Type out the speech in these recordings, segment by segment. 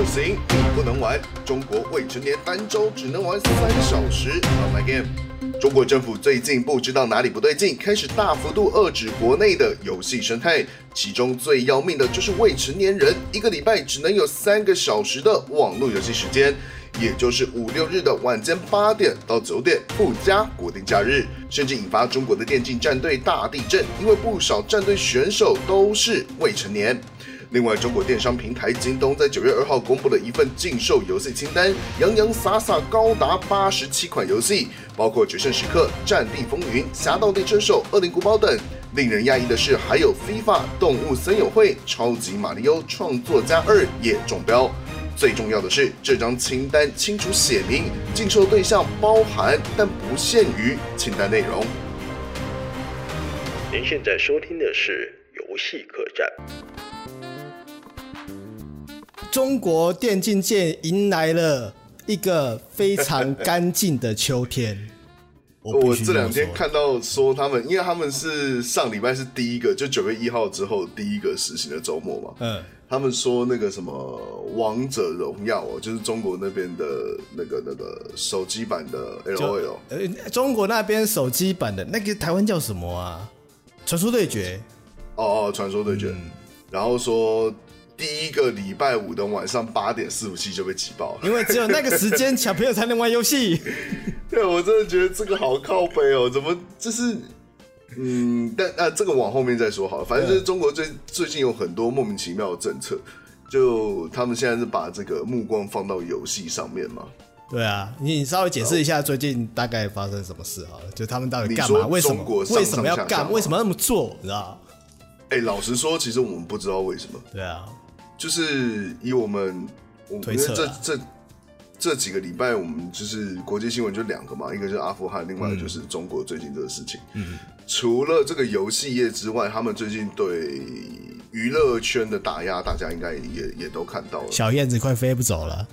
不行，你不能玩。中国未成年单周只能玩三小时。Oh my game！中国政府最近不知道哪里不对劲，开始大幅度遏制国内的游戏生态。其中最要命的就是未成年人一个礼拜只能有三个小时的网络游戏时间，也就是五六日的晚间八点到九点，不加国定假日，甚至引发中国的电竞战队大地震，因为不少战队选手都是未成年。另外，中国电商平台京东在九月二号公布了一份禁售游戏清单，洋洋洒洒高达八十七款游戏，包括《决胜时刻》《战地风云》《侠盗猎车手》《恶灵古堡》等。令人讶异的是，还有《FIFA》《动物森友会》《超级马里奥创作家二》也中标。最重要的是，这张清单清楚写明禁售对象包含但不限于清单内容。您现在收听的是游戏客栈。中国电竞界迎来了一个非常干净的秋天。我，我这两天看到说他们，因为他们是上礼拜是第一个，就九月一号之后第一个实行的周末嘛。嗯，他们说那个什么《王者荣耀》哦，就是中国那边的那个那个手机版的 LOL。呃，中国那边手机版的那个台湾叫什么啊？传说对决。哦哦，传说对决。嗯、然后说。第一个礼拜五的晚上八点，四五七就被挤爆了，因为只有那个时间小朋友才能玩游戏。对，我真的觉得这个好靠背哦，怎么就是，嗯，但啊，这个往后面再说好了。反正就是中国最最近有很多莫名其妙的政策，就他们现在是把这个目光放到游戏上面嘛。对啊，你稍微解释一下最近大概发生什么事好了，就他们到底干嘛？为什么？为什么要干？为什么要那么做？你知道？哎，老实说，其实我们不知道为什么。对啊。就是以我们，我们这这这几个礼拜，我们就是国际新闻就两个嘛，一个就是阿富汗，另外就是中国最近这个事情。嗯，除了这个游戏业之外，他们最近对娱乐圈的打压，大家应该也也都看到了。小燕子快飞不走了，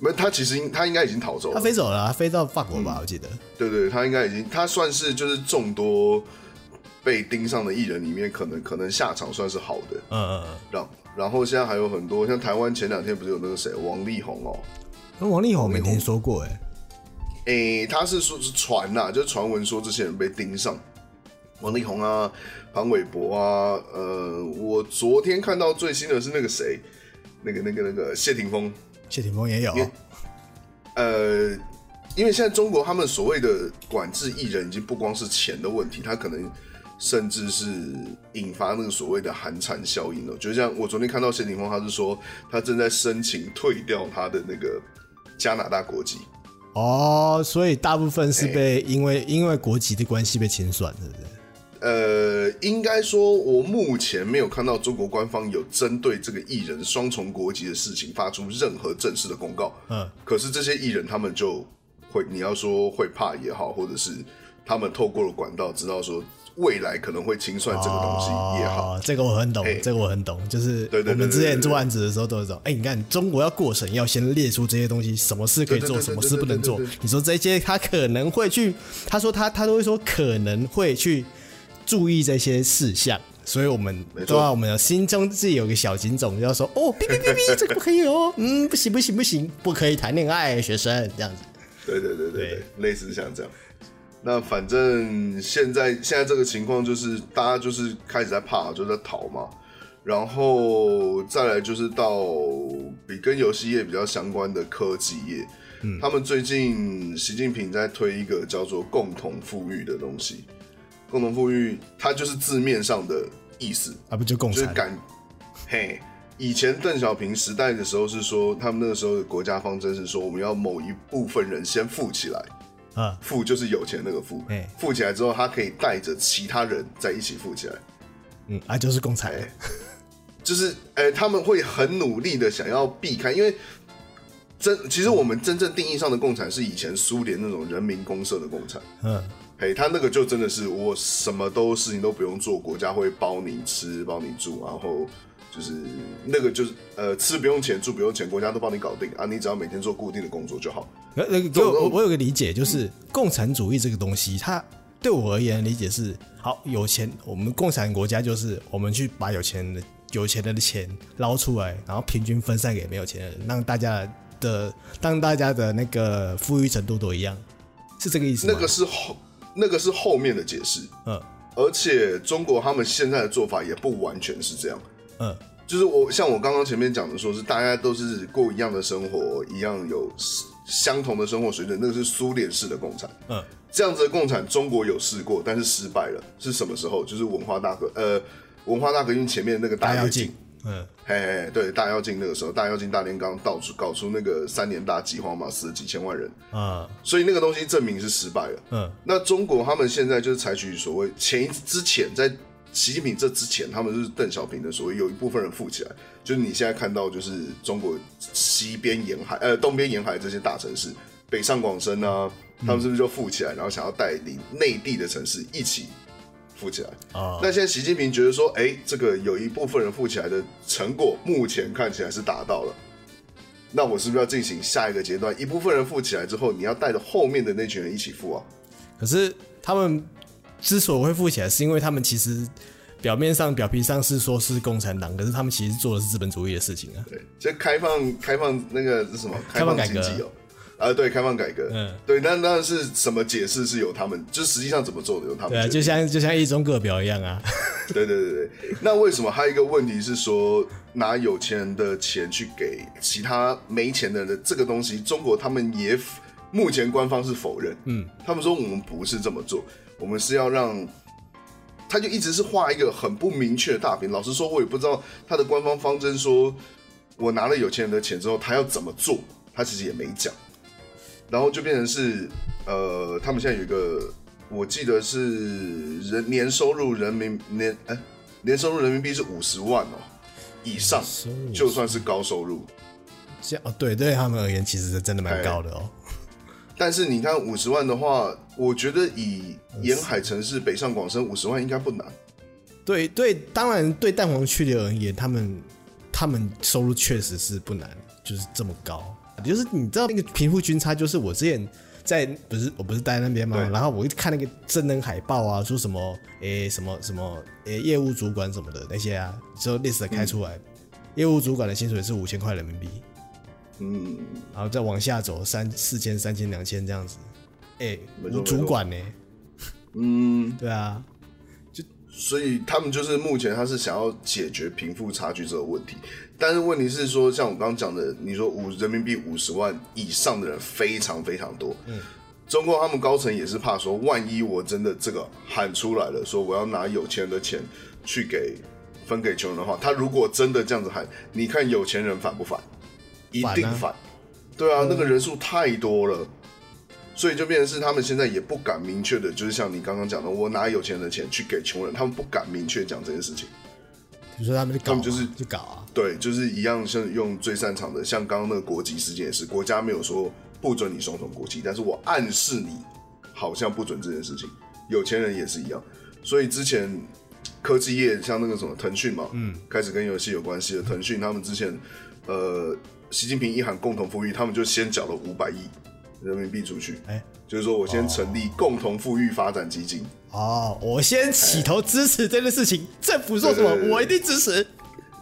没，他其实他应该已经逃走了，他飞走了，他飞到法国吧，嗯、我记得。对，对对，他应该已经，他算是就是众多被盯上的艺人里面，可能可能下场算是好的。嗯嗯嗯，让。然后现在还有很多，像台湾前两天不是有那个谁王力宏哦，那王力宏没听说过哎，哎，他是说是传呐，就是传闻说这些人被盯上，王力宏啊，潘玮柏啊，呃，我昨天看到最新的是那个谁，那个那个那个谢霆锋，谢霆锋也有，呃，因为现在中国他们所谓的管制艺人，已经不光是钱的问题，他可能。甚至是引发那个所谓的寒蝉效应了，就像我昨天看到谢霆锋，他是说他正在申请退掉他的那个加拿大国籍。哦，所以大部分是被因为、欸、因为国籍的关系被清算，对不对？呃，应该说，我目前没有看到中国官方有针对这个艺人双重国籍的事情发出任何正式的公告。嗯，可是这些艺人他们就会，你要说会怕也好，或者是他们透过了管道知道说。未来可能会清算这个东西也好，哦、这个我很懂，欸、这个我很懂。就是我们之前做案子的时候都是这种。哎、欸，你看中国要过审，要先列出这些东西，什么事可以做，什么事不能做。你说这些他可能会去，他说他他都会说可能会去注意这些事项，所以我们都要我们的心中自己有个小警总，要说哦，哔哔哔哔，这个不可以哦，嗯，不行不行不行，不可以谈恋爱，学生这样子。对对对对对，类似像这样。那反正现在现在这个情况就是大家就是开始在怕，就在逃嘛，然后再来就是到比跟游戏业比较相关的科技业，嗯，他们最近习近平在推一个叫做“共同富裕”的东西，“共同富裕”它就是字面上的意思，啊不就共产？就是感，嘿，以前邓小平时代的时候是说，他们那个时候的国家方针是说，我们要某一部分人先富起来。啊，富就是有钱那个富，哎、欸，富起来之后，他可以带着其他人在一起富起来，嗯，啊，就是共产，就是，哎、欸，他们会很努力的想要避开，因为真，其实我们真正定义上的共产是以前苏联那种人民公社的共产，嗯，嘿，他那个就真的是我什么都事情都不用做，国家会包你吃，包你住，然后。就是那个，就是呃，吃不用钱，住不用钱，国家都帮你搞定啊！你只要每天做固定的工作就好。那那个，我我有个理解，就是共产主义这个东西，它对我而言理解是：好，有钱，我们共产国家就是我们去把有钱人的有钱人的钱捞出来，然后平均分散给没有钱的人，让大家的让大家的那个富裕程度都一样，是这个意思吗？那个是后那个是后面的解释，嗯，而且中国他们现在的做法也不完全是这样，嗯，就是我像我刚刚前面讲的，说是大家都是过一样的生活，一样有相同的生活水准，那个是苏联式的共产，嗯，这样子的共产中国有试过，但是失败了，是什么时候？就是文化大革呃。文化大革命前面那个大跃进，嗯，嘿嘿，对，大跃进那个时候，大跃进大炼钢到处搞出那个三年大饥荒嘛，死了几千万人啊，所以那个东西证明是失败了。嗯，那中国他们现在就是采取所谓前一之前在习近平这之前，他们就是邓小平的所谓有一部分人富起来，就是你现在看到就是中国西边沿海呃东边沿海这些大城市，北上广深啊，他们是不是就富起来，然后想要带领内地的城市一起。富起来啊！那现在习近平觉得说，哎、欸，这个有一部分人富起来的成果，目前看起来是达到了。那我是不是要进行下一个阶段？一部分人富起来之后，你要带着后面的那群人一起富啊？可是他们之所以会富起来，是因为他们其实表面上、表皮上是说是共产党，可是他们其实做的是资本主义的事情啊。对，就开放、开放那个是什么？开放经济哦。啊，对，开放改革，嗯，对，那那是什么解释是由他们，就实际上怎么做的由他们，对啊，就像就像一中各表一样啊，对对对对，那为什么还有一个问题是说拿有钱人的钱去给其他没钱的人的这个东西，中国他们也目前官方是否认，嗯，他们说我们不是这么做，我们是要让，他就一直是画一个很不明确的大饼，老实说，我也不知道他的官方方针说，我拿了有钱人的钱之后，他要怎么做，他其实也没讲。然后就变成是，呃，他们现在有一个，我记得是人年收入人民年哎，年收入人民币是五十万哦以上，就算是高收入。这样哦，对，对他们而言其实是真的蛮高的哦。但是你看五十万的话，我觉得以沿海城市北上广深五十万应该不难。对对，当然对蛋黄区的而言，他们他们收入确实是不难，就是这么高。就是你知道那个贫富均差，就是我之前在不是我不是待在那边嘛？然后我一看那个真人海报啊，说什么诶、欸、什么什么诶、欸、业务主管什么的那些啊，之后 list 开出来，嗯、业务主管的薪水是五千块人民币，嗯，然后再往下走三四千三千两千这样子，哎、欸，主管呢？嗯，对啊。就所以他们就是目前他是想要解决贫富差距这个问题，但是问题是说，像我刚刚讲的，你说五人民币五十万以上的人非常非常多。嗯，中国他们高层也是怕说，万一我真的这个喊出来了，说我要拿有钱人的钱去给分给穷人的话，他如果真的这样子喊，你看有钱人反不反？一定反。对啊，那个人数太多了。所以就变成是他们现在也不敢明确的，就是像你刚刚讲的，我拿有钱人的钱去给穷人，他们不敢明确讲这件事情。你说他们，他们就是去搞啊？对，就是一样，像用最擅长的，像刚刚那个国籍事件也是，国家没有说不准你双重国籍，但是我暗示你好像不准这件事情。有钱人也是一样，所以之前科技业像那个什么腾讯嘛，嗯，开始跟游戏有关系的腾讯，他们之前呃，习近平一喊共同富裕，他们就先缴了五百亿。人民币出去，哎、欸，就是说我先成立共同富裕发展基金。哦，我先起头支持这件事情，欸、政府说什么，我一定支持。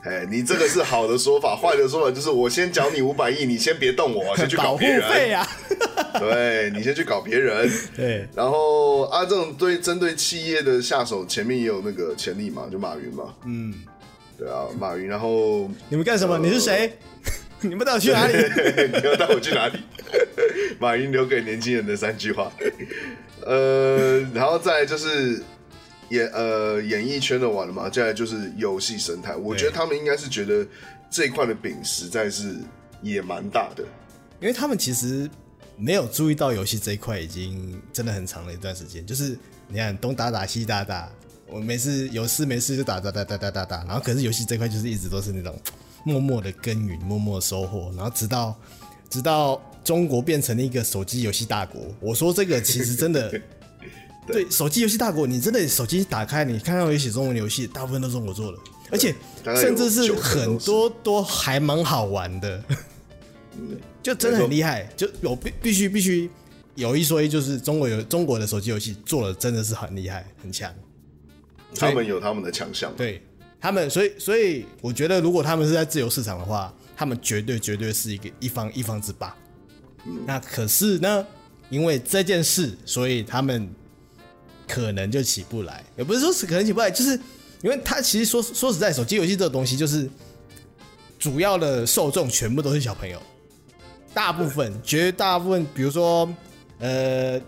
哎、欸，你这个是好的说法，坏的说法就是我先缴你五百亿，你先别动我，先去搞别人。保护费啊！对，你先去搞别人。对，然后啊，这种对针对企业的下手，前面也有那个潜力嘛，就马云嘛。嗯，对啊，马云。然后你们干什么？呃、你是谁？你们带我去哪里？你要带我去哪里？马云留给年轻人的三句话，呃，然后再来就是演呃演艺圈的完了嘛，接下来就是游戏生态。我觉得他们应该是觉得这一块的饼实在是也蛮大的，因为他们其实没有注意到游戏这一块已经真的很长了一段时间。就是你看东打打西打打，我没事有事没事就打打打打打打打，然后可是游戏这块就是一直都是那种。默默的耕耘，默默的收获，然后直到直到中国变成了一个手机游戏大国。我说这个其实真的，对手机游戏大国，你真的手机打开，你看到有写中文游戏，大部分都是中国做的，而且甚至是很多都还蛮好玩的，就真的很厉害。就有必必须必须有一说一，就是中国有中国的手机游戏做的真的是很厉害很强，他们有他们的强项，对。他们，所以所以我觉得，如果他们是在自由市场的话，他们绝对绝对是一个一方一方之霸。嗯，那可是呢，因为这件事，所以他们可能就起不来，也不是说是可能起不来，就是因为他其实说说实在，手机游戏这个东西，就是主要的受众全部都是小朋友，大部分绝大部分，比如说呃，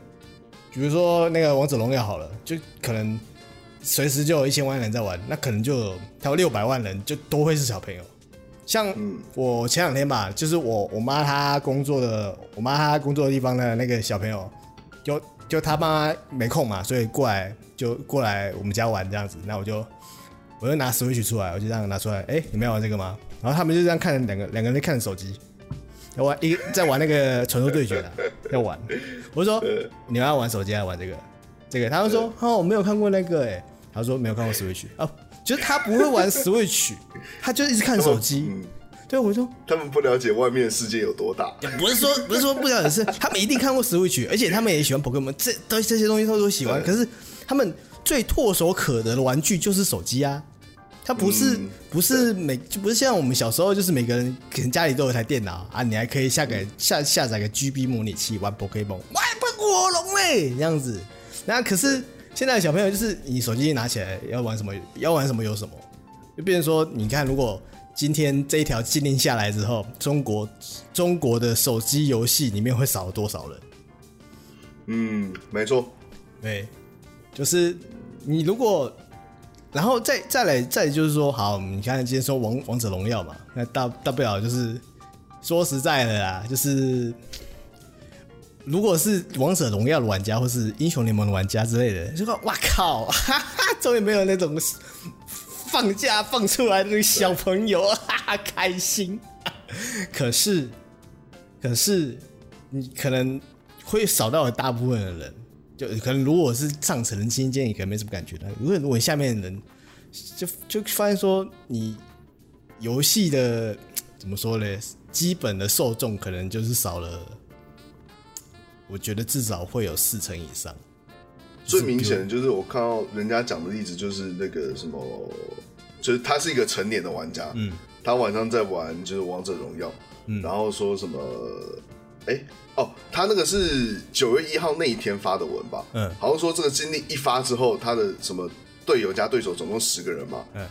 比如说那个王者荣耀好了，就可能。随时就有一千万人在玩，那可能就他有六百万人，就都会是小朋友。像我前两天吧，就是我我妈她工作的，我妈她工作的地方的那个小朋友，就就他妈没空嘛，所以过来就过来我们家玩这样子。那我就我就拿 Switch 出来，我就这样拿出来，哎、欸，你们要玩这个吗？然后他们就这样看两个两个人看着手机，要玩一在玩那个传说对决啊，在玩。我就说你们要玩手机还是玩这个？这个他们说哦，我没有看过那个哎、欸。他说没有看过 Switch 哦，就是他不会玩 Switch，他就一直看手机。嗯，对，我说他们不了解外面的世界有多大。不是说不是说不了解，是他们一定看过 Switch，而且他们也喜欢 Pokemon，这都这些东西他都喜欢。可是他们最唾手可得的玩具就是手机啊，他不是不是每就不是像我们小时候，就是每个人可能家里都有一台电脑啊，你还可以下载下下载个 GB 模拟器玩 Pokemon，玩火龙嘞这样子。那可是。现在的小朋友就是你手机一拿起来要玩什么，要玩什么有什么，就变成说，你看，如果今天这一条禁令下来之后，中国中国的手机游戏里面会少了多少人？嗯，没错，对，就是你如果，然后再再来再就是说，好，你看今天说王王者荣耀嘛，那大大不了就是说实在的啦，就是。如果是王者荣耀的玩家，或是英雄联盟的玩家之类的，就说哇靠，哈哈，终于没有那种放假放出来的那个小朋友，哈哈，开心。可是，可是你可能会少到了大部分的人，就可能如果是上层人之间，你可能没什么感觉的。如果如果下面的人就就发现说，你游戏的怎么说呢？基本的受众可能就是少了。我觉得至少会有四成以上。最明显的就是我看到人家讲的例子，就是那个什么，就是他是一个成年的玩家，嗯，他晚上在玩就是王者荣耀，嗯，然后说什么，哎、欸，哦，他那个是九月一号那一天发的文吧，嗯，好像说这个经历一发之后，他的什么队友加对手总共十个人嘛，嗯，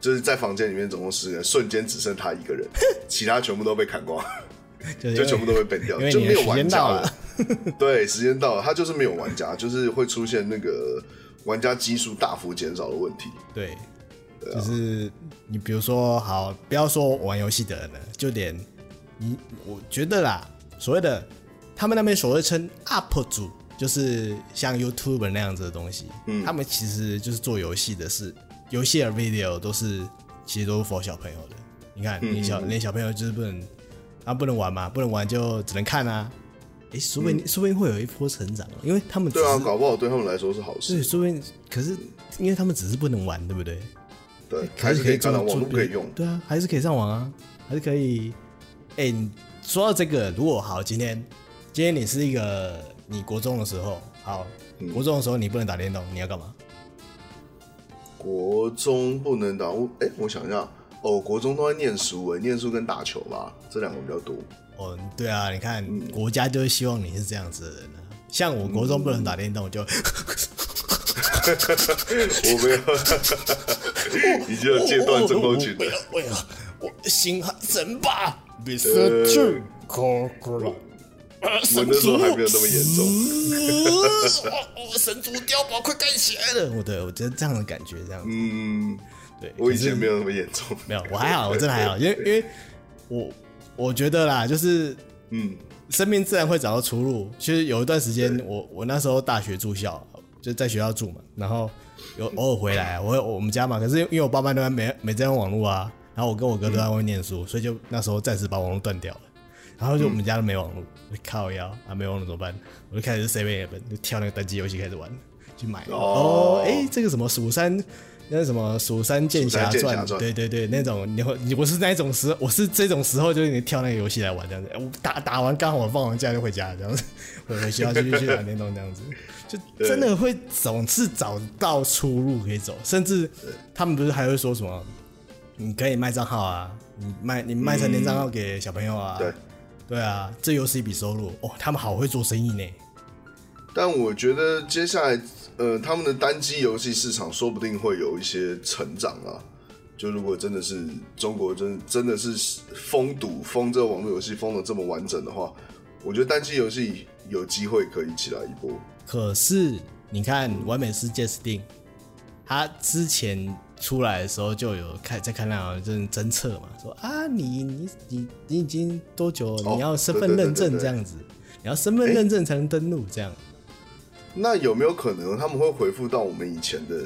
就是在房间里面总共十个人，瞬间只剩他一个人，其他全部都被砍光。就全部都被崩掉，就没有玩家了。对，时间到了，他就是没有玩家，就是会出现那个玩家基数大幅减少的问题。对，就是你比如说，好，不要说玩游戏的人了，就连你，我觉得啦，所谓的他们那边所谓称 UP 主，就是像 YouTuber 那样子的东西，嗯，他们其实就是做游戏的是，是游戏的 video 都是其实都是 for 小朋友的。你看，你小连小朋友就是不能。啊，不能玩嘛，不能玩就只能看啊。哎、欸，说不定、嗯、说不定会有一波成长，因为他们对啊，搞不好对他们来说是好事。对，说不定可是因为他们只是不能玩，对不对？对，还是可以看到网络可以用。对啊，还是可以上网啊，还是可以。哎、说到这个，如果好，今天今天你是一个你国中的时候，好，嗯、国中的时候你不能打电动，你要干嘛？国中不能打，哎、欸，我想一下。哦，国中都在念书哎，念书跟打球吧，这两个比较多。哦，对啊，你看，嗯、国家就是希望你是这样子的人啊。像我国中不能打电动，就、嗯、我没有，你就戒断症候群了。我有，我心海神霸，别失去可可了。我那时候还没有那么严重。我神族碉堡快盖起来了，我对我觉得这样的感觉，这样子。嗯。对，我以前没有那么严重，没有，我还好，我真的还好，因为因为我我觉得啦，就是嗯，生命自然会找到出路。其实有一段时间，我我那时候大学住校，就在学校住嘛，然后有偶尔回来，我我们家嘛，可是因为我爸妈那边没没在用网络啊，然后我跟我哥都在外面念书，所以就那时候暂时把网络断掉了，然后就我们家都没网络，靠腰啊，没网络怎么办？我就开始7-11，就跳那个单机游戏开始玩，去买哦，哎、欸，这个什么蜀山。那什么《蜀山剑侠传》，对对对，那种你会，我是那种时候，我是这种时候，就是你跳那个游戏来玩这样子。我打打完刚好我放完假就回家这样子，回回学校继续去打电动这样子，就真的会总是找到出路可以走。甚至他们不是还会说什么，你可以卖账号啊，你卖你卖成年账号给小朋友啊，对对啊，这又是一笔收入哦。他们好会做生意呢。但我觉得接下来。呃，他们的单机游戏市场说不定会有一些成长啊。就如果真的是中国真真的是封堵封这个网络游戏封的这么完整的话，我觉得单机游戏有机会可以起来一波。可是你看《完美世界》Steam，他之前出来的时候就有看在看那种侦测嘛，说啊你你你你已经多久？你要身份认证这样子，你要身份认证才能登录这样。那有没有可能他们会回复到我们以前的，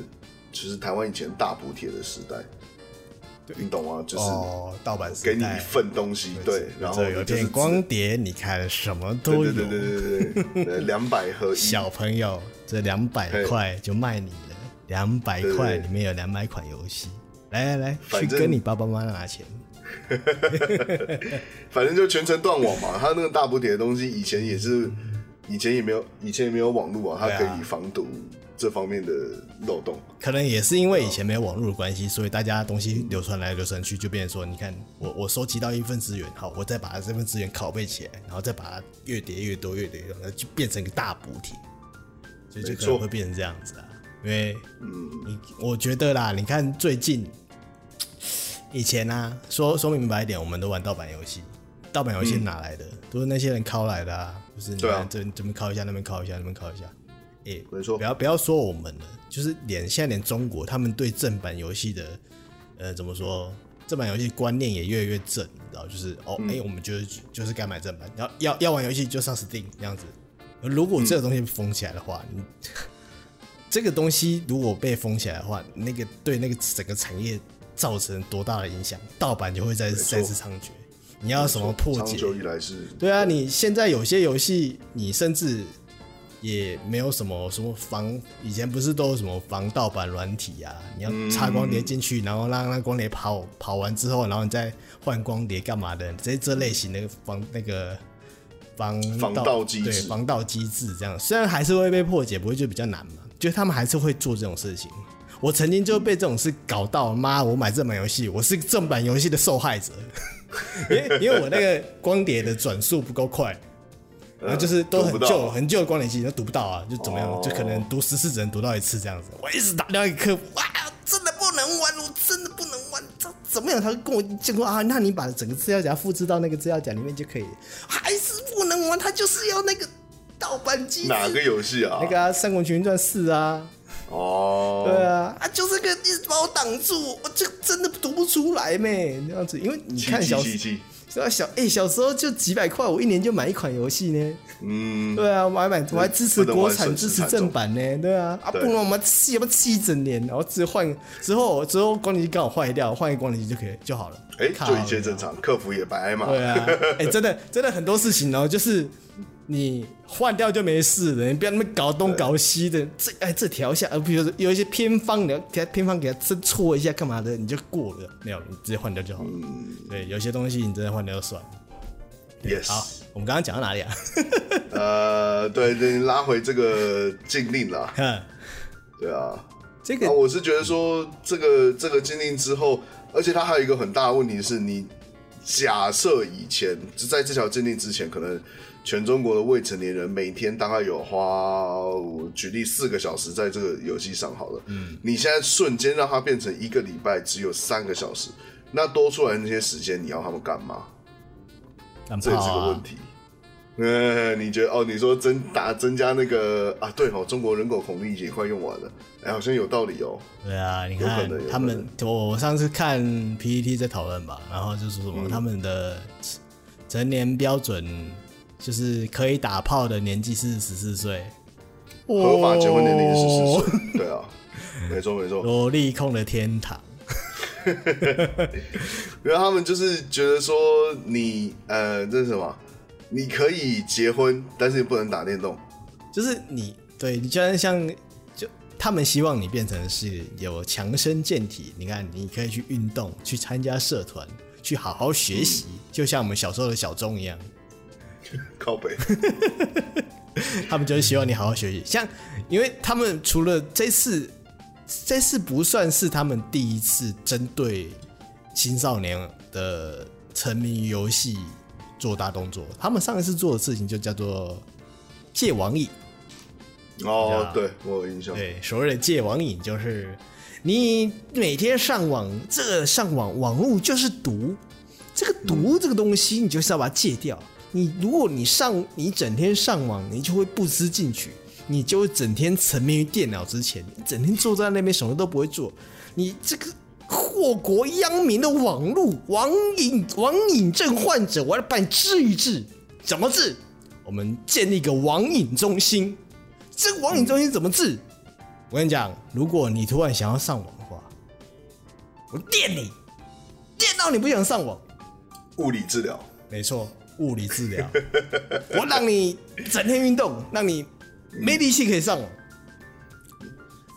就是台湾以前大补贴的时代？对，你懂吗？就是盗版给你一份东西，对，然后有点光碟，你看什么都有，对对对对对，两百盒。小朋友，这两百块就卖你了，两百块里面有两百款游戏，来来来，去跟你爸爸妈妈拿钱。反正就全程断网嘛，他那个大补贴的东西以前也是。以前也没有，以前也没有网络啊，它可以防堵这方面的漏洞。可能也是因为以前没有网络的关系，所以大家东西流传来流传去，就变成说，你看我我收集到一份资源，好，我再把这份资源拷贝起来，然后再把它越叠越多，越叠越多，就变成一个大补帖，所以就可能会变成这样子啊。因为，嗯，你我觉得啦，你看最近以前啊，说说明白一点，我们都玩盗版游戏，盗版游戏哪来的？都是那些人拷来的啊。就是你看这这边靠一下，那边靠一下，那边靠一下，哎、欸，没错，不要不要说我们了，就是连现在连中国，他们对正版游戏的，呃，怎么说，正版游戏观念也越来越正，你知道，就是哦，哎、嗯欸，我们就是就是该买正版，要要要玩游戏就上 Steam 这样子。如果这个东西封起来的话，嗯、你这个东西如果被封起来的话，那个对那个整个产业造成多大的影响？盗版就会再再次猖獗。你要什么破解？长久以来是。对啊，你现在有些游戏，你甚至也没有什么什么防，以前不是都有什么防盗版软体啊？你要插光碟进去，然后让那光碟跑跑完之后，然后你再换光碟干嘛的？这这类型的防那个防防盗机制，对防盗机制这样，虽然还是会被破解，不会就比较难嘛？就他们还是会做这种事情。我曾经就被这种事搞到，妈！我买正版游戏，我是正版游戏的受害者。因为因为我那个光碟的转速不够快，然后就是都很旧很旧的光碟机都读不到啊，就怎么样，就可能读十次只能读到一次这样子。我一直打电话给客服，哇，真的不能玩，我真的不能玩，这怎么样？他跟我讲说啊，那你把整个资料夹复制到那个资料夹里面就可以，还是不能玩，他就是要那个盗版机。哪个游戏啊？那个啊，《三国群英传四》啊。哦，对啊，啊，就是个一直把我挡住，我这真的读不出来咩，那样子，因为你看小，小小哎、欸，小时候就几百块，我一年就买一款游戏呢。嗯，对啊，我还买，我还支持国产，支持正版呢。对啊，啊，不然我们气要不气一整年，然后只换之后之后光碟机刚好坏掉，换一个光碟机就可以就好了。哎、欸，就一切正常，客服也白嘛。对啊，哎、欸，真的真的很多事情哦，就是。你换掉就没事了，你不要那么搞东搞西的。这哎，这调一下，呃，比如说有一些偏方，你要给它偏方给它真搓一下，干嘛的，你就过了。没有，你直接换掉就好了。嗯、对，有些东西你真的换掉就算了。Yes。好，我们刚刚讲到哪里啊？呃，对对，拉回这个禁令了。对啊，这个、啊、我是觉得说，这个这个禁令之后，而且它还有一个很大的问题是，你假设以前就在这条禁令之前，可能。全中国的未成年人每天大概有花，我举例四个小时在这个游戏上好了。嗯，你现在瞬间让它变成一个礼拜只有三个小时，那多出来那些时间你要他们干嘛？这也是个问题。嗯，你觉得哦？你说增打增加那个啊？对哦，中国人口红利也快用完了，哎，好像有道理哦。对啊，你看他们，我我上次看 PPT 在讨论吧，然后就是什么、嗯、他们的成年标准。就是可以打炮的年纪是十四岁，合法结婚年龄是十四岁。对啊，没错没错。萝莉控的天堂，因为他们就是觉得说你呃，这是什么？你可以结婚，但是你不能打电动。就是你对你，就像像就他们希望你变成是有强身健体。你看，你可以去运动，去参加社团，去好好学习，嗯、就像我们小时候的小钟一样。靠北。他们就是希望你好好学习。像，因为他们除了这次，这次不算是他们第一次针对青少年的沉迷游戏做大动作。他们上一次做的事情就叫做戒网瘾。哦，对，我有印象。对，所谓的戒网瘾，就是你每天上网，这个上网网络就是毒，这个毒这个东西，你就是要把它戒掉。你如果你上你整天上网，你就会不思进取，你就会整天沉迷于电脑之前，你整天坐在那边什么都不会做。你这个祸国殃民的网络网瘾网瘾症患者，我要把你治一治。怎么治？我们建立一个网瘾中心。这个网瘾中心怎么治？我跟你讲，如果你突然想要上网的话，我电你，电到你不想上网。物理治疗，没错，物理治疗。我让你整天运动，让你没力气可以上网，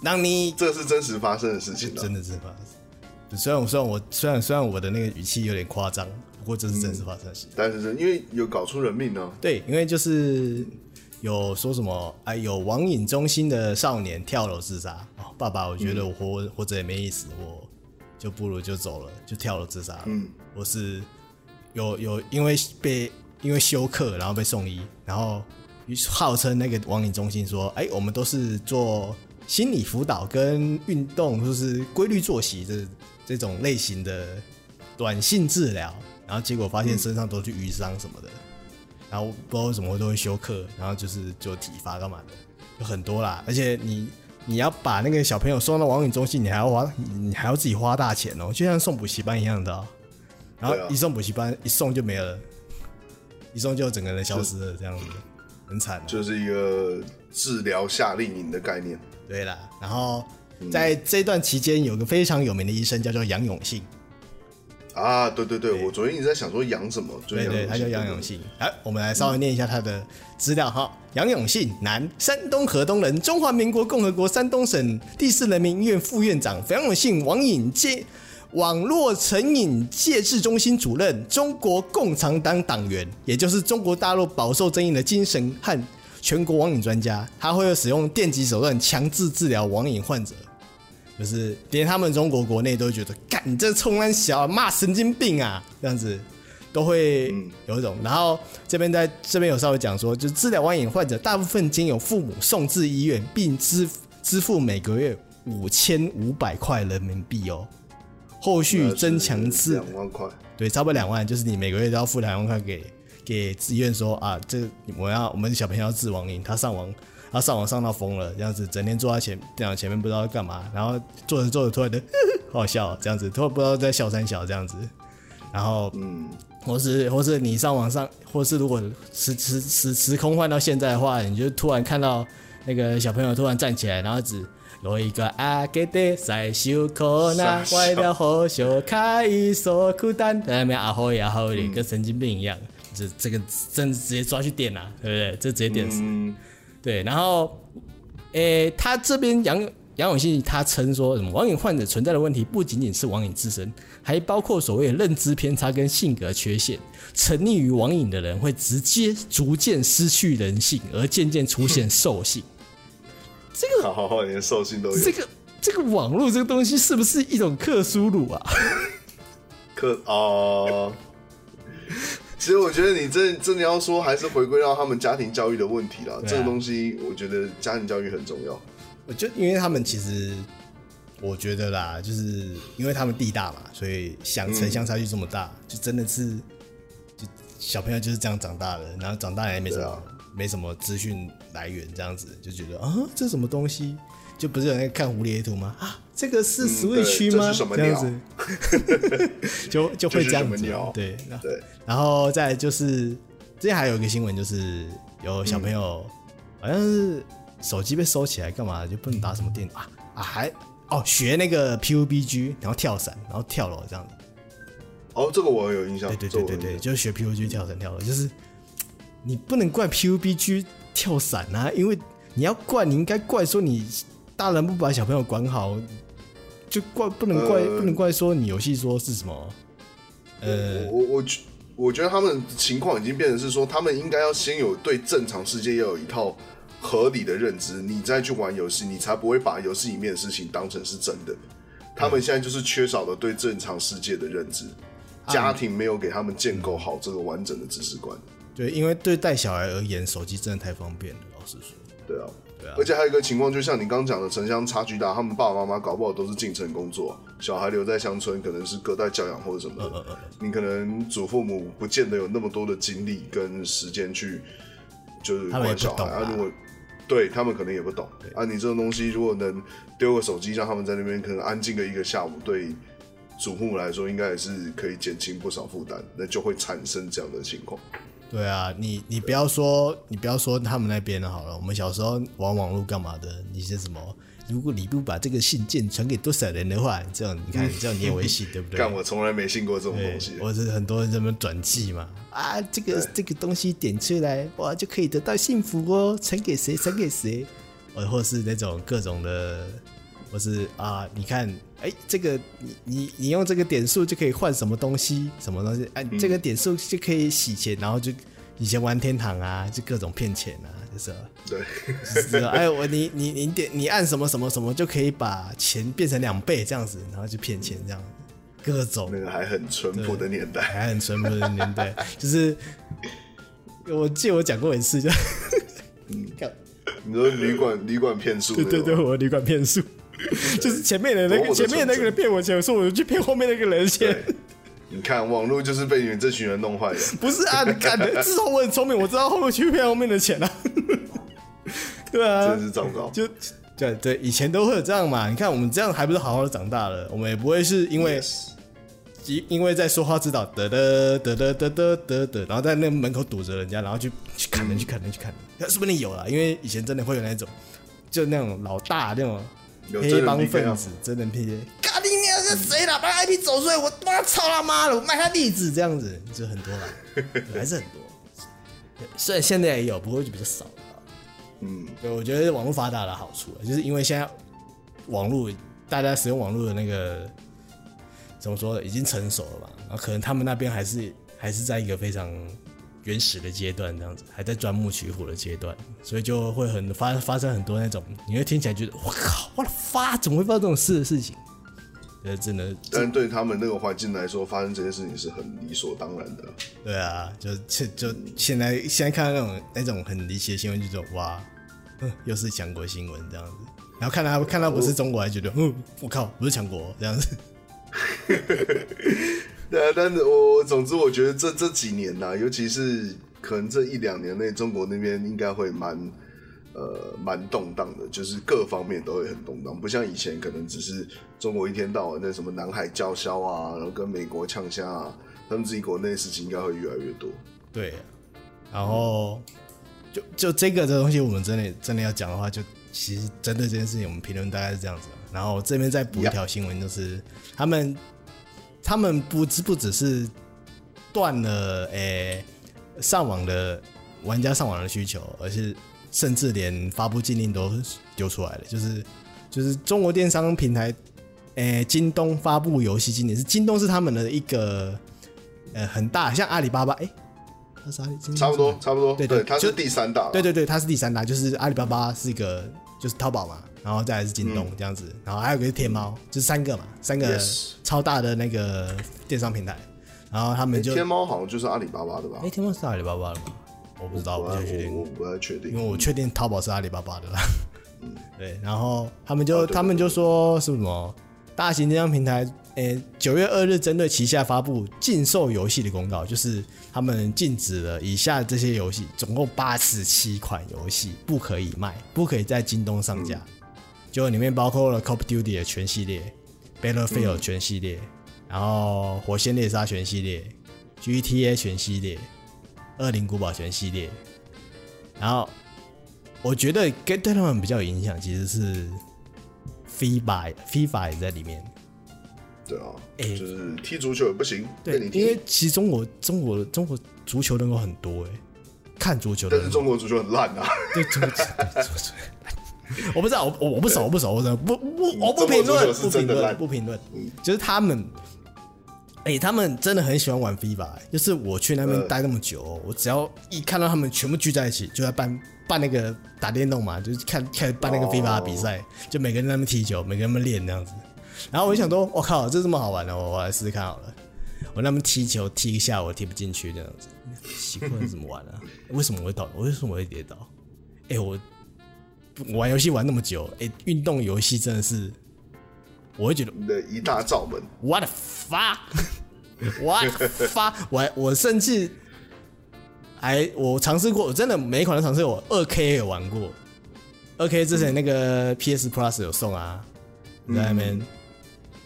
让你这是真实发生的事情，真的是发生。虽然我虽然我虽然虽然我的那个语气有点夸张，不过这是真实发生的事情。但是因为有搞出人命呢。对，因为就是。有说什么？哎，有网瘾中心的少年跳楼自杀。哦，爸爸，我觉得我活、嗯、活着也没意思，我就不如就走了，就跳楼自杀。嗯，我是有有因为被因为休克，然后被送医，然后号称那个网瘾中心说，哎，我们都是做心理辅导跟运动，就是规律作息这这种类型的短信治疗，然后结果发现身上都是瘀伤什么的。然后不知道为什么都会休克，然后就是做体罚干嘛的，有很多啦。而且你你要把那个小朋友送到网瘾中心，你还要花，你还要自己花大钱哦，就像送补习班一样的哦。然后一送补习班，一送就没了，一送就整个人消失了，这样子很惨。就是一个治疗夏令营的概念。对啦，然后在这段期间，有个非常有名的医生叫做杨永信。啊，对对对，对我昨天一直在想说杨什么，对对，他叫杨永信。来，我们来稍微念一下他的资料哈。杨、嗯、永信，男，山东河东人，中华民国共和国山东省第四人民医院副院长。杨永信，网瘾戒网络成瘾戒治中心主任，中国共产党党员，也就是中国大陆饱受争议的精神和全国网瘾专家。他会使用电击手段强制治疗网瘾患者。就是连他们中国国内都觉得，干你这冲三小骂神经病啊，这样子都会有一种。然后这边在这边有稍微讲说，就治疗网瘾患者，大部分经由父母送至医院，并支支付每个月五千五百块人民币哦。后续增强至两万块，对，差不多两万，就是你每个月都要付两万块给给医院说啊，这我要我们小朋友要治网瘾，他上网。他上网上到疯了，这样子整天坐在前电脑前面不知道干嘛，然后坐着坐着突然的好 好笑，这样子突然不知道在笑三小这样子，然后嗯，或是或是你上网上，或是如果时时时时空换到现在的话，你就突然看到那个小朋友突然站起来，然后只有一个阿给的在修课那坏了好笑开一首孤单在那边啊吼呀吼的，跟神经病一样，这这个真直接抓去电了，对不对？这直接电死。嗯对，然后，诶，他这边杨杨永信他称说什么网瘾患者存在的问题不仅仅是网瘾自身，还包括所谓的认知偏差跟性格缺陷。沉溺于网瘾的人会直接逐渐失去人性，而渐渐出现兽性。这个好好好，连兽性都有。这个这个网络这个东西是不是一种克苏鲁啊？克哦。其实我觉得你真真的要说，还是回归到他们家庭教育的问题了。啊、这个东西，我觉得家庭教育很重要。我就因为他们其实，我觉得啦，就是因为他们地大嘛，所以想城乡差距这么大，嗯、就真的是，就小朋友就是这样长大的，然后长大也没什么，啊、没什么资讯来源，这样子就觉得啊，这是什么东西？就不是有那个看蝴蝶图吗？啊，这个是 Switch 吗？这，这样子，就就会这样子。对对，然后再就是，之前还有一个新闻，就是有小朋友好像是手机被收起来，干嘛就不能打什么电啊啊？还哦学那个 PUBG，然后跳伞，然后跳楼这样子。哦，这个我有印象。对对对对对，就是学 PUBG 跳伞跳楼，就是你不能怪 PUBG 跳伞啊，因为你要怪，你应该怪说你。大人不把小朋友管好，就怪不能怪、呃、不能怪说你游戏说是什么？呃，我我觉我觉得他们情况已经变成是说，他们应该要先有对正常世界要有一套合理的认知，你再去玩游戏，你才不会把游戏里面的事情当成是真的。他们现在就是缺少了对正常世界的认知，家庭没有给他们建构好这个完整的知识观。对，因为对带小孩而言，手机真的太方便了。老实说，对啊，对啊。而且还有一个情况，就像你刚刚讲的，城乡差距大，他们爸爸妈妈搞不好都是进城工作，小孩留在乡村，可能是隔代教养或者什么的。嗯嗯嗯。你可能祖父母不见得有那么多的精力跟时间去，就是管小孩啊。如果对他们可能也不懂啊，你这种东西如果能丢个手机让他们在那边可能安静个一个下午，对祖父母来说应该也是可以减轻不少负担，那就会产生这样的情况。对啊，你你不要说你不要说他们那边的好了，我们小时候玩网络干嘛的？你是什么？如果你不把这个信件传给多少人的话，这样你看，这样你也会信，对不对？但我从来没信过这种东西。我是很多人这么转寄嘛，啊，这个这个东西点出来，哇，就可以得到幸福哦，传给谁传给谁，或或是那种各种的，或是啊，你看，哎，这个你你你用这个点数就可以换什么东西，什么东西，哎，这个点数就可以洗钱，然后就以前玩天堂啊，就各种骗钱啊。就是啊，对，哎，我你你你点你按什么什么什么就可以把钱变成两倍这样子，然后就骗钱这样，各种那个还很淳朴的年代，还很淳朴的年代，就是我记得我讲过一次，就嗯，你说旅馆旅馆骗术，对对对，我旅馆骗术，就是前面的那个前面那个人骗我钱，我说我就去骗后面那个人钱。你看，网络就是被你们这群人弄坏的。不是啊，你干的，至少我很聪明，我知道后面去骗后面的钱啊。对啊，真是糟糕。就对对，以前都会有这样嘛。你看我们这样还不是好好的长大了？我们也不会是因为因.因为在说话知道得得得得得得得得，然后在那门口堵着人家，然后去去砍人，去砍人，去砍人。是不是你有了？因为以前真的会有那种，就那种老大那种。黑帮分子真的骗，嘎你娘是谁了？把 IP 走出来，我他妈操他妈的！我卖他地址这样子就很多了，还是很多。虽然现在也有，不过就比较少了。嗯，对，我觉得网络发达的好处，就是因为现在网络大家使用网络的那个怎么说，已经成熟了吧？然后可能他们那边还是还是在一个非常。原始的阶段这样子，还在钻木取火的阶段，所以就会很发发生很多那种，你会听起来觉得我靠，我的发怎么会发生这种事的事情？呃，真的，但对他们那个环境来说，发生这件事情是很理所当然的。对啊，就就就现在现在看到那种那种很离奇的新闻，就说哇，又是强国新闻这样子。然后看到看到不是中国，还觉得嗯，我靠，不是强国这样子。对啊，但是我总之我觉得这这几年呐、尤其是可能这一两年内，中国那边应该会蛮呃蛮动荡的，就是各方面都会很动荡，不像以前可能只是中国一天到晚在什么南海叫嚣啊，然后跟美国呛虾啊，他们自己国内事情应该会越来越多。对，然后就就这个这东西，我们真的真的要讲的话，就其实针对这件事情，我们评论大概是这样子。然后这边再补一条新闻，就是他们。他们不只不只是断了诶、欸、上网的玩家上网的需求，而是甚至连发布禁令都丢出来了。就是就是中国电商平台诶、欸、京东发布游戏禁令，是京东是他们的一个呃很大，像阿里巴巴诶，它是阿里差不多差不多，对对，它是第三大，对对对，它是第三大，就是阿里巴巴是一个就是淘宝嘛。然后再来是京东这样子，嗯、然后还有个是天猫，就是三个嘛，三个超大的那个电商平台。然后他们就天猫好像就是阿里巴巴的吧？哎，天猫是阿里巴巴的吗？我不知道，我不太确定，我不太确定，因为我确定淘宝是阿里巴巴的 对。然后他们就、啊、他们就说是什么大型电商平台？诶，九月二日针对旗下发布禁售游戏的公告，就是他们禁止了以下这些游戏，总共八十七款游戏不可以卖，不可以在京东上架。嗯就里面包括了《Call of Duty》的全系列，《Battlefield》全系列，嗯、然后《火线猎杀》全系列，《GTA》全系列，《恶灵古堡》全系列。然后我觉得跟对他们比较有影响，其实是 FIFA FIFA 也在里面。对啊，就是踢足球也不行。对，因为其实中国中国中国足球人口很多哎，看足球的，但是中国足球很烂啊。对，足球。我不知道，我我不熟，我不熟，我不不不，我不评论，不评论，不评论。就是他们，哎，他们真的很喜欢玩 FIFA。就是我去那边待那么久，我只要一看到他们全部聚在一起，就在办办那个打电动嘛，就是看看办那个 FIFA 比赛，就每个人在那边踢球，每个人在那边练那样子。然后我就想说，我靠，这这么好玩的，我我来试试看好了。我那边踢球踢一下，我踢不进去这样子，习惯怎么玩啊？为什么我会倒？为什么我会跌倒？哎，我玩游戏玩那么久，哎，运动游戏真的是，我会觉得的一大罩门。What the fuck？What the fuck？我我甚至还我尝试过，我真的每一款都尝试过。二 K 也有玩过，二 K 之前那个 PS Plus 有送啊，在那边。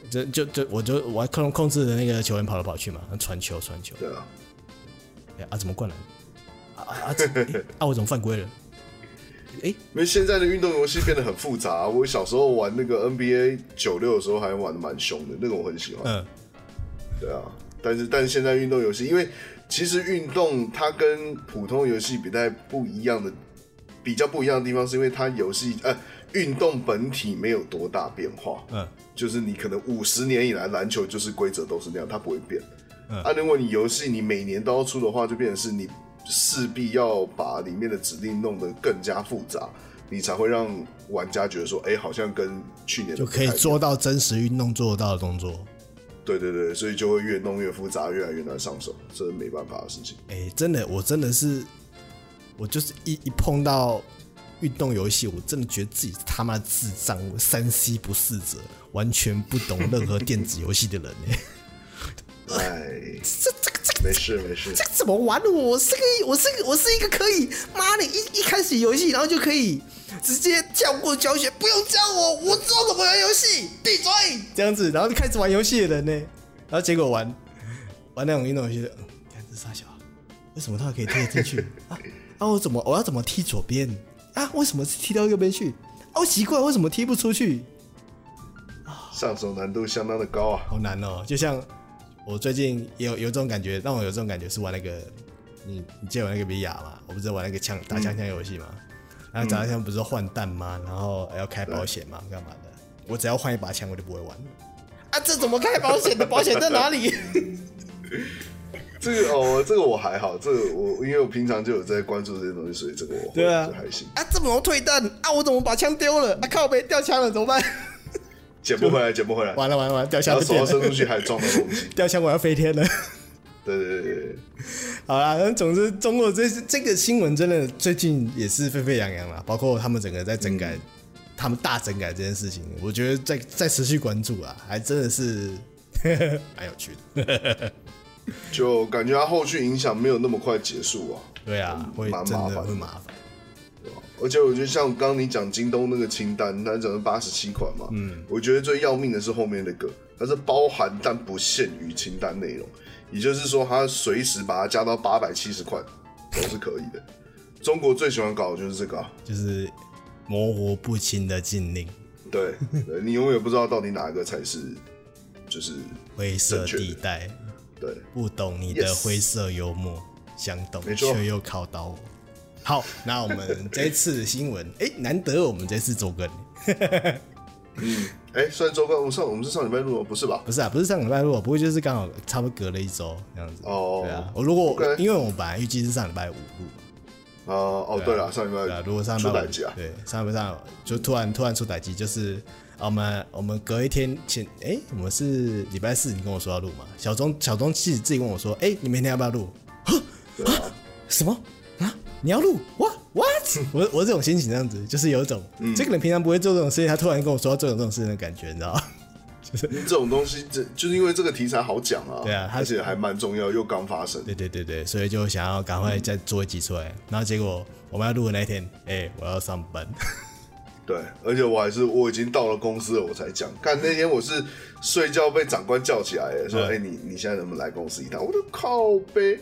就就就我就我控控制的那个球员跑来跑去嘛，传球传球。对啊。哎啊，怎么灌篮？啊啊啊！啊，我怎么犯规了？哎，因为现在的运动游戏变得很复杂啊。我小时候玩那个 NBA 九六的时候，还玩的蛮凶的，那个我很喜欢。嗯。对啊，但是但是现在运动游戏，因为其实运动它跟普通游戏比较不一样的，比较不一样的地方，是因为它游戏呃。运动本体没有多大变化，嗯，就是你可能五十年以来篮球就是规则都是那样，它不会变。嗯，啊，如果你游戏你每年都要出的话，就变成是你势必要把里面的指令弄得更加复杂，你才会让玩家觉得说，哎、欸，好像跟去年就可以做到真实运动做得到的动作。对对对，所以就会越弄越复杂，越来越难上手，这是没办法的事情。哎、欸，真的，我真的是，我就是一一碰到。运动游戏，我真的觉得自己他妈智障，三 C 不识者，完全不懂任何电子游戏的人呢。哎，这这个这个没事没事，这个怎么玩？我是个我是个我是一个可以，妈的，一一开始游戏，然后就可以直接跳过教学，不用教我，我知道怎么玩游戏，闭嘴，这样子，然后就开始玩游戏的人呢，然后结果玩玩那种运动游戏的，看这傻小，为什么他可以踢进去啊？啊，我怎么我要怎么踢左边？啊，为什么是踢到右边去？哦，奇怪，为什么踢不出去？上手难度相当的高啊，好难哦！就像我最近有有这种感觉，让我有这种感觉是玩那个，你你记得玩那个 VR 嘛？我不是玩那个枪打枪枪游戏嘛？然后打枪不是换弹吗？然后还要开保险吗？干嘛的？我只要换一把枪，我就不会玩。啊，这怎么开保险的？保险在哪里？这个哦，这个我还好，这个我因为我平常就有在关注这些东西，所以这个我对啊还行。啊，这么多退弹啊，我怎么把枪丢了？啊靠，被掉枪了，怎么办？捡不回来，捡不回来，完了完了完了，掉枪了。手要伸出去还撞到东西，掉枪我要飞天了。对对对对，好啦，那总之中国这这个新闻真的最近也是沸沸扬扬了，包括他们整个在整改，嗯、他们大整改这件事情，我觉得在在持续关注啊，还真的是 蛮有趣的。就感觉它后续影响没有那么快结束啊。对啊，会蛮麻烦，会麻烦。而且我觉得像刚刚你讲京东那个清单，它整个八十七款嘛，嗯，我觉得最要命的是后面那个，它是包含但不限于清单内容，也就是说，它随时把它加到八百七十款都是可以的。中国最喜欢搞的就是这个，就是模糊不清的禁令。对，对，你永远不知道到底哪个才是就是灰色地带。对，不懂你的灰色幽默.想懂却又考倒我。好，那我们这次的新闻，哎、欸，难得我们这次周更。嗯，哎、欸，算周更，我上我们是上礼拜录，不是吧？不是啊，不是上礼拜录，不过就是刚好差不多隔了一周这样子。哦、oh,，对啊，我如果.因为我本来预计是上礼拜五录。哦、uh, 哦，对了，上礼拜对啊，如果上礼拜五对上礼拜上就突然突然出歹机，就是。啊、我们我们隔一天前，哎、欸，我们是礼拜四，你跟我说要录嘛？小钟小钟自己自己问我说，哎、欸，你明天要不要录？啊？什么啊？你要录？What What？我我这种心情这样子，就是有一种、嗯，这个人平常不会做这种事情，他突然跟我说要做这种事情的感觉，你知道吗？就是这种东西，这就是因为这个题材好讲啊，对啊，而且还蛮重要，又刚发生，对对对对，所以就想要赶快再做一集出来，嗯、然后结果我们要录的那一天，哎、欸，我要上班。对，而且我还是我已经到了公司了，我才讲。看那天我是睡觉被长官叫起来，说：“哎、欸，你你现在能不能来公司一趟？”我就靠呗，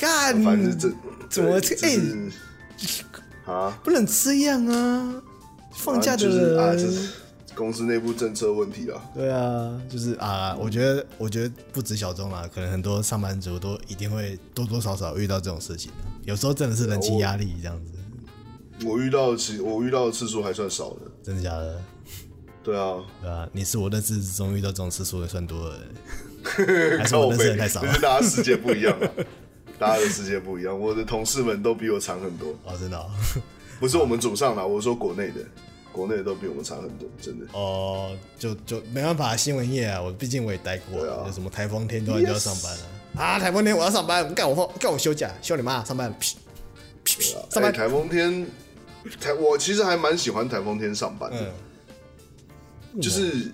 干，反正这怎么这哎啊，不能这样啊！放假的、就是、啊，就是公司内部政策问题啊。对啊，就是啊，我觉得我觉得不止小钟啊，可能很多上班族都一定会多多少少遇到这种事情。有时候真的是人情压力这样子。我遇到其我遇到的次数还算少的，真的假的？对啊，对啊，你是我认知之中遇到这种次数也算多了，还是我认识人太少了？就是大家世界不一样啊，大家的世界不一样。我的同事们都比我长很多哦，真的、哦，不是我们组上的，我说国内的，国内的都比我们长很多，真的。哦，就就没办法，新闻业啊，我毕竟我也待过，啊，有什么台风天突然就要上班了啊，台风天我要上班，干我放干我休假，休你妈，上班，屁屁屁，上班。欸、台风天，台我其实还蛮喜欢台风天上班的。嗯就是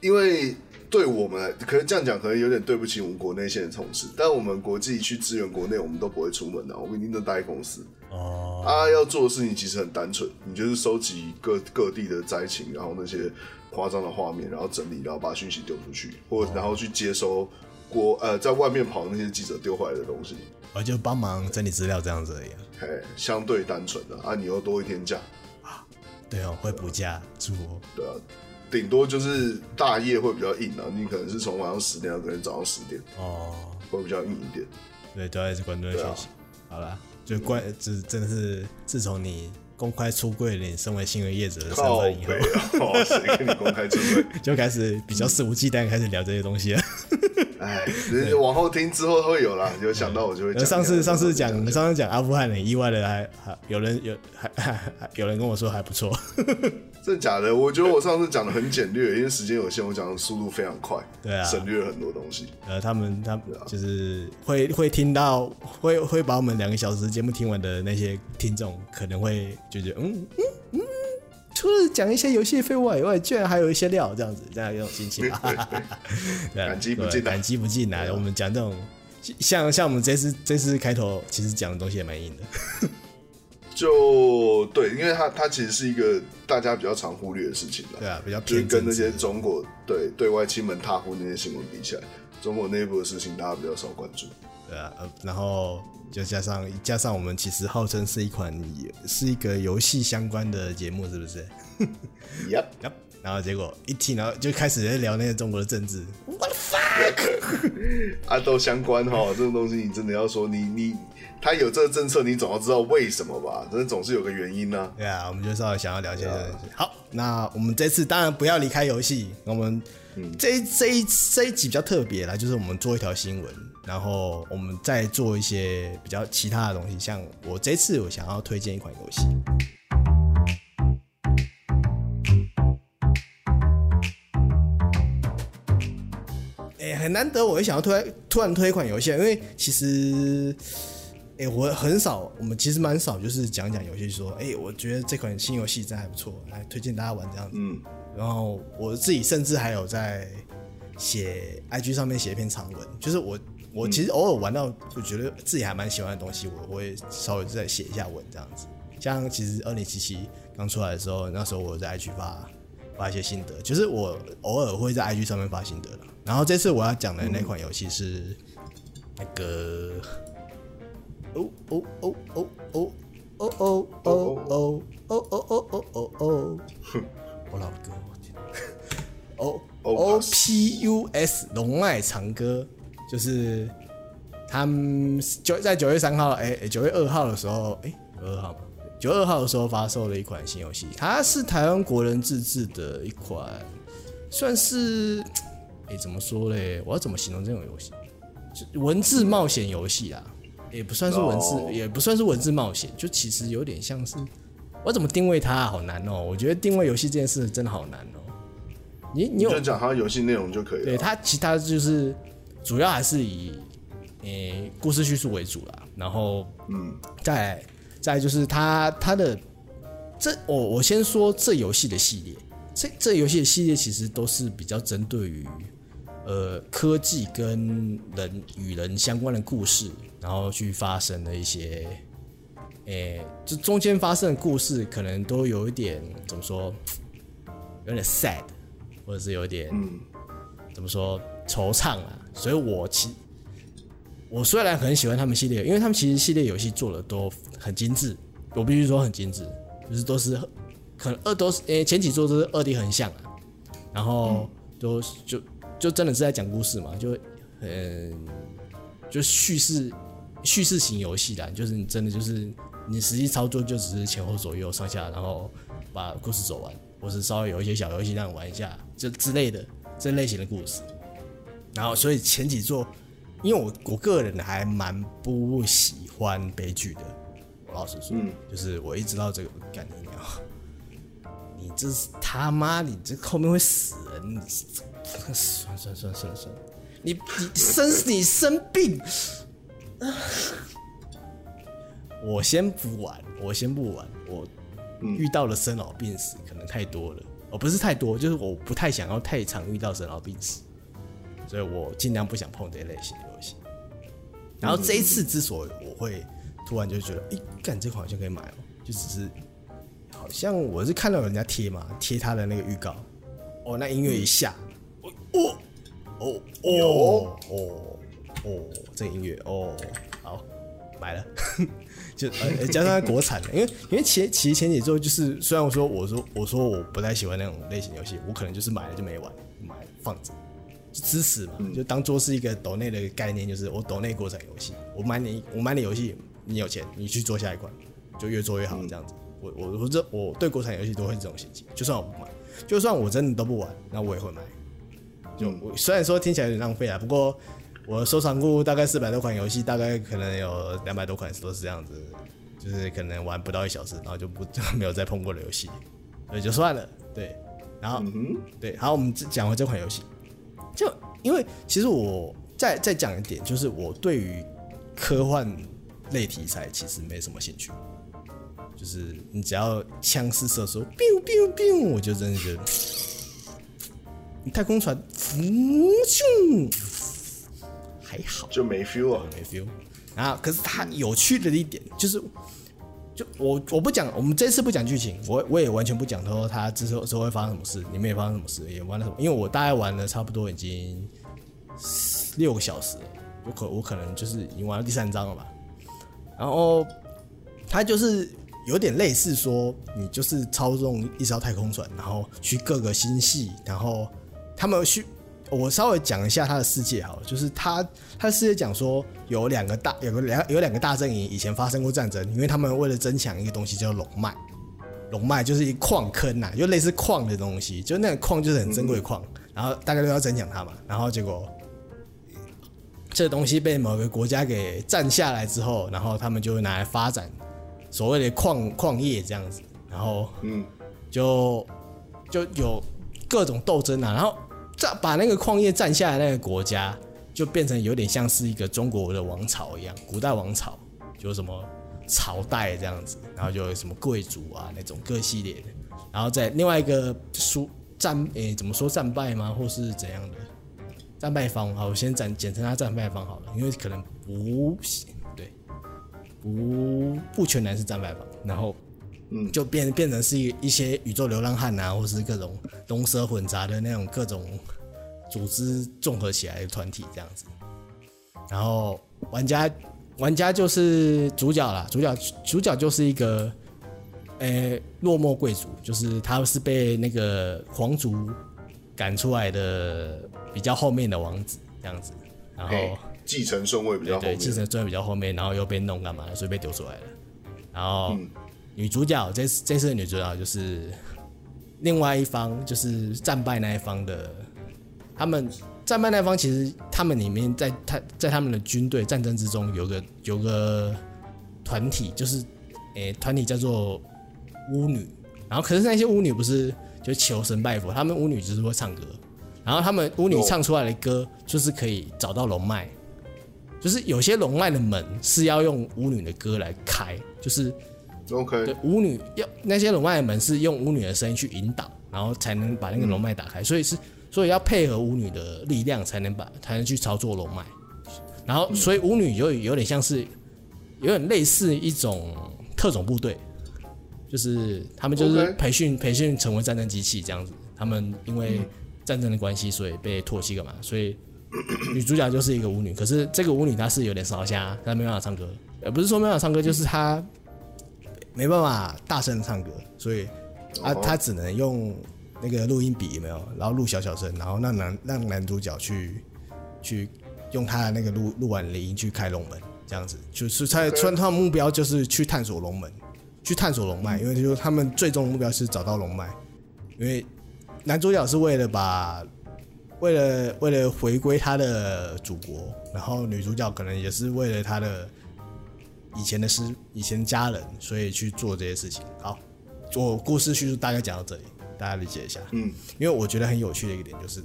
因为对我们来，可能这样讲可能有点对不起我们国内线的同事，但我们国际去支援国内，我们都不会出门的，我们一定都待在公司。哦，啊，要做的事情其实很单纯，你就是收集各各地的灾情，然后那些夸张的画面，然后整理，然后把讯息丢出去，或然后去接收国呃在外面跑的那些记者丢回来的东西，我就帮忙整理资料这样子而已。嘿，相对单纯的啊，你又多一天假啊，对哦，会补假出，对啊。顶多就是大夜会比较硬啊，你可能是从晚上十点到可能早上十点哦，会比较硬一点。对，都还是关注讯息。好了，就关，就真的是自从你公开出柜，你身为新闻业者的身份以后，谁跟你公开出柜，就开始比较肆无忌惮开始聊这些东西了。哎，往后听之后会有啦，有想到我就会讲。上次上次讲上次讲阿富汗，很意外的还还有人有还还有人跟我说还不错。真的假的？我觉得我上次讲的很简略，因为时间有限，我讲的速度非常快，对啊，省略了很多东西。呃，他们他们就是会会听到，会会把我们两个小时节目听完的那些听众，可能会就觉得，嗯嗯嗯，除了讲一些游戏废话以外，居然还有一些料，这样子，这样一种心情，感激不尽，感激不尽啊！我们讲这种，像像我们这次这次开头，其实讲的东西也蛮硬的。就对，因为它它其实是一个大家比较常忽略的事情了。对啊，比较就是跟那些中国对对外亲门踏户那些新闻比起来，中国内部的事情大家比较少关注。对啊，然后就加上加上我们其实号称是一款是一个游戏相关的节目，是不是？Yep Yep。然后结果一听，然后就开始在聊那些中国的政治。What the fuck？啊，都相关哈，这种东西你真的要说你你。他有这个政策，你总要知道为什么吧？真的总是有个原因呢、啊。对啊，我们就稍微想要了解一下。啊、好，那我们这次当然不要离开游戏。我们这一这一这一集比较特别啦，就是我们做一条新闻，然后我们再做一些比较其他的东西。像我这次我想要推荐一款游戏。哎、欸，很难得，我会想要推突然推一款游戏，因为其实。哎、欸，我很少，我们其实蛮少，就是讲讲游戏，说，哎、欸，我觉得这款新游戏真还不错，来推荐大家玩这样子。嗯，然后我自己甚至还有在写 IG 上面写一篇长文，就是我我其实偶尔玩到，我觉得自己还蛮喜欢的东西，我我会稍微再写一下文这样子。像其实二零七七刚出来的时候，那时候我在 IG 发发一些心得，就是我偶尔会在 IG 上面发心得了。然后这次我要讲的那款游戏是那个。哦哦哦哦哦哦哦哦哦哦哦哦哦哦！哼，我老哥，我天！O O P U S 龙脉长歌，就是他们九在九月三号，哎，九月二号的时候，哎，二号嘛，九月二号的时候发售了一款新游戏，它是台湾国人自制的一款，算是，哎，怎么说嘞？我要怎么形容这种游戏？就文字冒险游戏啊。也不算是文字，也不算是文字冒险，就其实有点像是，我怎么定位它？好难哦！我觉得定位游戏这件事真的好难哦。你你有讲它游戏内容就可以了。对，它其他就是主要还是以诶、欸、故事叙述为主啦。然后嗯，再再就是它它的这我我先说这游戏的系列，这这游戏的系列其实都是比较针对于呃科技跟人与人相关的故事。然后去发生的一些，诶、欸，就中间发生的故事，可能都有一点怎么说，有点 sad，或者是有点，嗯，怎么说惆怅啊。所以我其，我虽然很喜欢他们系列，因为他们其实系列游戏做的都很精致，我必须说很精致，就是都是可能二都是，诶、欸，前几作都是二 D 横向啊，然后都就就真的是在讲故事嘛，就很，就叙事。叙事型游戏啦，就是你真的就是你实际操作就只是前后左右上下，然后把故事走完，或是稍微有一些小游戏让你玩一下，就之类的这类型的故事。然后，所以前几座，因为我我个人还蛮不喜欢悲剧的，我老实说，嗯，就是我一直到这个感觉。你这是他妈，你这后面会死人！你算算算算算，你你生你生病，我先不玩，我先不玩。我遇到了生老病死可能太多了，哦，不是太多，就是我不太想要太常遇到生老病死，所以我尽量不想碰这类型的游戏。然后这一次之所以我会突然就觉得，哎，干这款好像可以买哦，就只是。好像我是看到人家贴嘛，贴他的那个预告，哦，那音乐一下，哦哦哦哦哦，这个音乐哦，好买了，就呃 加上国产的，因为因为前其实前几周就是，虽然我说我说我说我不太喜欢那种类型游戏，我可能就是买了就没玩，买了放着支持嘛，就当做是一个抖内的概念，就是我抖内国产游戏，我买你我买你游戏，你有钱你去做下一款，就越做越好这样子。我我我这我对国产游戏都会这种心情，就算我不买，就算我真的都不玩，那我也会买。就我虽然说听起来有点浪费啊，不过我收藏过大概四百多款游戏，大概可能有两百多款都是这样子，就是可能玩不到一小时，然后就不就没有再碰过的游戏，所以就算了。对，然后对，好，我们讲回这款游戏，就因为其实我再再讲一点，就是我对于科幻类题材其实没什么兴趣。就是你只要枪是射手 biu biu biu，我就真的觉得你太空船，咻，还好，就没 feel 啊，没 feel。然后可是它有趣的一点就是，就我我不讲，我们这次不讲剧情，我我也完全不讲说它之后之后会发生什么事，你们也发生什么事，也玩了什么，因为我大概玩了差不多已经六个小时了，我可我可能就是已经玩到第三章了吧。然后它就是。有点类似说，你就是操纵一艘太空船，然后去各个星系，然后他们去。我稍微讲一下他的世界好了，就是他他的世界讲说有两个大，有个两有两个大阵营，以前发生过战争，因为他们为了争抢一个东西叫龙脉，龙脉就是一矿坑呐、啊，就类似矿的东西，就那个矿就是很珍贵的矿，然后大家都要争抢它嘛，然后结果这东西被某个国家给占下来之后，然后他们就拿来发展。所谓的矿矿业这样子，然后嗯，就就有各种斗争啊，然后这把那个矿业占下来那个国家，就变成有点像是一个中国的王朝一样，古代王朝，就什么朝代这样子，然后就什么贵族啊那种各系列的，然后在另外一个输战诶、怎么说战败吗，或是怎样的战败方？好，我先简简称他战败方好了，因为可能不行。不不全然是战败方，然后嗯，就变变成是一一些宇宙流浪汉啊，或是各种龙蛇混杂的那种各种组织综合起来的团体这样子。然后玩家玩家就是主角啦，主角主角就是一个呃、欸、落寞贵族，就是他是被那个皇族赶出来的比较后面的王子这样子，然后。继承顺位比较后面，对，继承顺位比较后面，然后又被弄干嘛，所以被丢出来了。然后女主角这这次女主角就是另外一方，就是战败那一方的。他们战败那一方其实他们里面在他在他们的军队战争之中有个有个团体，就是诶团体叫做巫女。然后可是那些巫女不是就求神拜佛，他们巫女只是会唱歌。然后他们巫女唱出来的歌就是可以找到龙脉。就是有些龙脉的门是要用巫女的歌来开，就是，OK，对，舞女要那些龙脉的门是用舞女的声音去引导，然后才能把那个龙脉打开，所以是，所以要配合舞女的力量才能把才能去操作龙脉，然后所以舞女就有点像是，有点类似一种特种部队，就是他们就是培训培训成为战争机器这样子，他们因为战争的关系，所以被唾弃干嘛，所以。女主角就是一个舞女，可是这个舞女她是有点烧瞎，她没办法唱歌，呃，不是说没办法唱歌，就是她没办法大声唱歌，所以啊，他只能用那个录音笔有没有，然后录小小声，然后让男让男主角去去用他的那个录录完的音去开龙门，这样子，就是他他他的目标就是去探索龙门，去探索龙脉，因为就是他们最终目标是找到龙脉，因为男主角是为了把。为了为了回归他的祖国，然后女主角可能也是为了他的以前的师、以前家人，所以去做这些事情。好，我故事叙述大概讲到这里，大家理解一下。嗯，因为我觉得很有趣的一个点就是，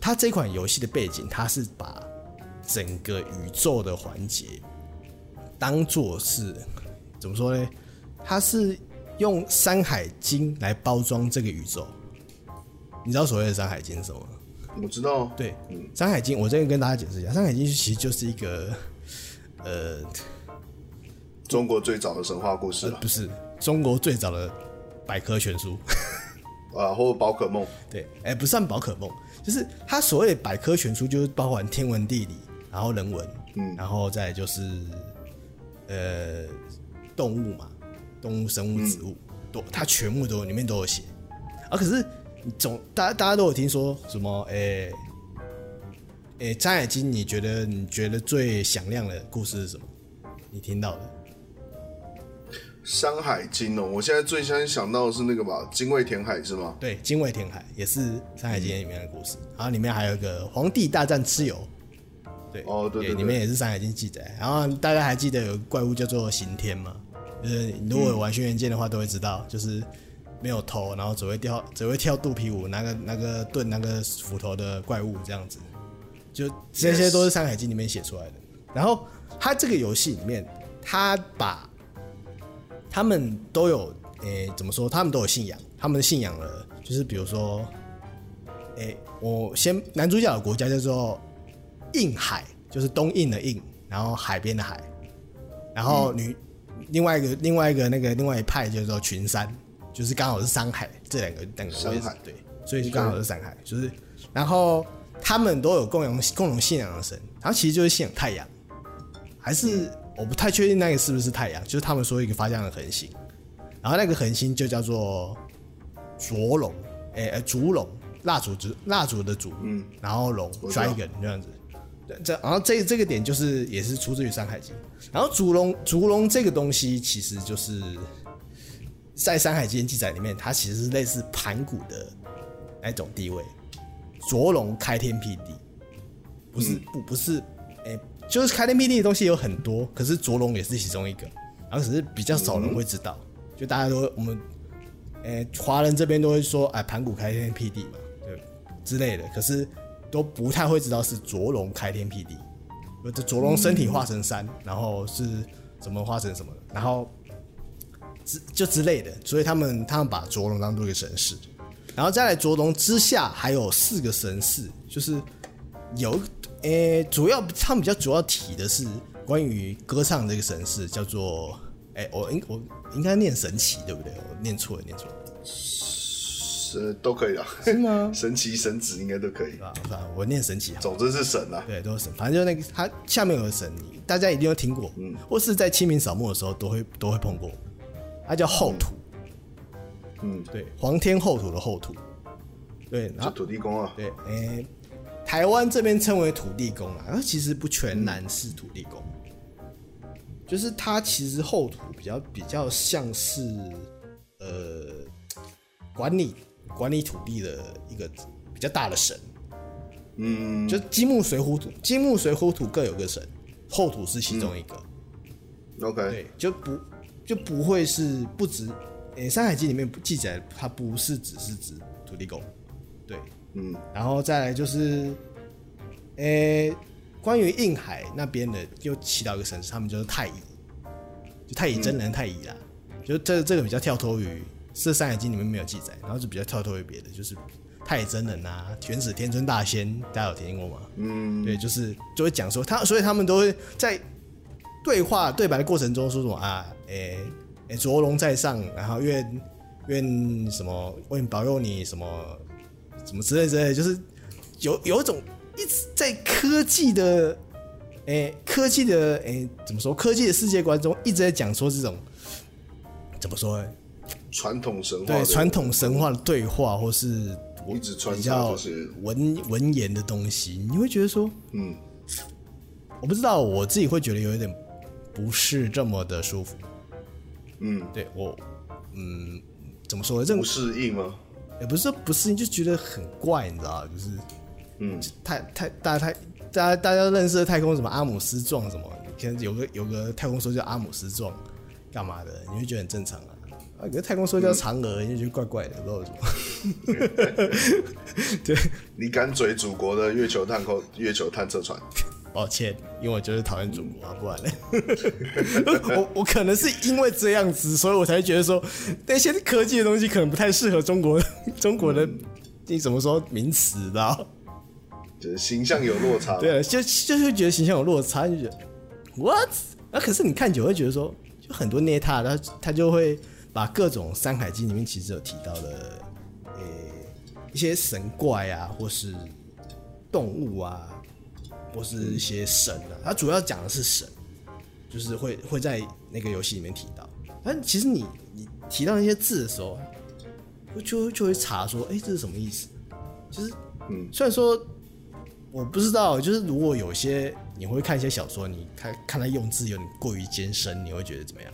它这款游戏的背景，它是把整个宇宙的环节当做是怎么说呢？它是用《山海经》来包装这个宇宙。你知道所谓的《山海经》是什么？我知道，对，嗯，《山海经》，我这边跟大家解释一下，《山海经》其实就是一个，呃，中国最早的神话故事，呃，不是中国最早的百科全书，啊，或宝可梦，对，哎，欸，不算宝可梦，就是它所谓百科全书，就是包含天文地理，然后人文，嗯，然后再就是，呃，动物嘛，动物、生物、植物，嗯，都它全部都里面都有写，啊，可是。总大家大家都有听说什么？哎、欸、诶，《山海经》，你觉得你觉得最响亮的故事是什么？你听到的《山海经》哦，我现在最先想到的是那个吧，精卫填海是吗？对，精卫填海也是《山海经》里面的故事。然后里面还有一个皇帝大战蚩尤，对哦，对对，对，里面也是《山海经》记载。然后大家还记得有个怪物叫做刑天吗？就是如果有玩轩辕剑的话，都会知道，就是。没有头，然后只会跳，只会跳肚皮舞，拿个那个盾，那个斧头的怪物这样子，就这些都是《山海经》里面写出来的。然后他这个游戏里面，他把他们都有，诶，怎么说？他们都有信仰，他们的信仰了，就是比如说，诶，我先男主角的国家叫做印海，就是东印的印，然后海边的海，然后女另外一个另外一个那个另外一派叫做群山。就是刚好是山海这两个两个位置，对，所以就刚好是山海，就是，然后他们都有共同共同信仰的神，然后其实就是信仰太阳，还是我不太确定那个是不是太阳，就是他们说一个发亮的恒星，然后那个恒星就叫做烛龙，哎哎烛龙，蜡烛之蜡烛的烛，嗯，然后龙 dragon 这样子，这然后这这个点就是也是出自于山海经，然后烛龙烛龙这个东西其实就是。在《山海经》记载里面，它其实是类似盘古的那种地位，烛龙开天辟地，不是、嗯、不不是，就是开天辟地的东西有很多，可是烛龙也是其中一个，然后只是比较少人会知道，就大家都我们，哎、欸，华人这边都会说，哎，盘古开天辟地嘛，对之类的，可是都不太会知道是烛龙开天辟地，这烛龙身体化成山，然后是怎么化成什么的，然后。之就之类的，所以他们他们把烛龙当做一个神士，然后再来烛龙之下还有四个神士，就是有诶、欸，主要他们比较主要提的是关于歌唱这个神事，叫做诶、欸，我应我应该念神奇对不对？我念错了，念错了，是都可以啊，是吗？神奇神子应该都可以。啊，我念神奇，总之是神啊，对，都是神，反正就那个它下面有个神，大家一定都听过，嗯，或是在清明扫墓的时候都会都会碰过。它叫后土，嗯，对，皇天后土的后土，对，然后土地公啊，对，哎、欸，台湾这边称为土地公啊，而其实不全然是土地公，嗯、就是它其实后土比较比较像是呃管理管理土地的一个比较大的神，嗯，就金木水火土，金木水火土各有个神，后土是其中一个、嗯、，OK，对，就不。就不会是不止，诶、欸，《山海经》里面记载，它不是只是指土地公，对，嗯，然后再来就是，诶、欸，关于印海那边的，又祈祷一个神，他们就是太乙，就太乙真人太乙啦，嗯、就这这个比较跳脱于，这《山海经》里面没有记载，然后就比较跳脱于别的，就是太乙真人啊，玄子天尊大仙，大家有听过吗？嗯，对，就是就会讲说他，所以他们都会在。对话对白的过程中说什么啊？诶、欸、诶，卓龙在上，然后愿愿什么？愿保佑你什么什么之类之类，就是有有一种一直在科技的诶、欸、科技的诶、欸、怎么说？科技的世界观中一直在讲说这种怎么说呢？传统神话对传统神话的对话，或是我一直传比较文文言的东西，你会觉得说，嗯，我不知道，我自己会觉得有一点。不是这么的舒服。嗯，对我，嗯，怎么说呢？这不适应吗？也不是说不适应，就觉得很怪，你知道就是，嗯，太太大太大家大家认识的太空什么阿姆斯壮什么，可能有个有个太空梭叫阿姆斯壮，干嘛的？你会觉得很正常啊。啊，有个太空梭叫嫦娥，嗯、你就觉得怪怪的，不知道为什么。对，你敢嘴祖国的月球探空月球探测船？抱歉，因为我就是讨厌祖国啊，不然嘞。我我可能是因为这样子，所以我才觉得说那些科技的东西可能不太适合中国，中国的你怎么说名词的？就是形象有落差。对，就就是觉得形象有落差，就觉得 what？那、啊、可是你看久会觉得说，就很多捏他，他他就会把各种《山海经》里面其实有提到的，呃、欸，一些神怪啊，或是动物啊。或是一些神啊，它主要讲的是神，就是会会在那个游戏里面提到。但其实你你提到那些字的时候，就就会查说，哎、欸，这是什么意思？其实，嗯，虽然说我不知道，就是如果有些你会看一些小说，你看看他用字有点过于艰深，你会觉得怎么样？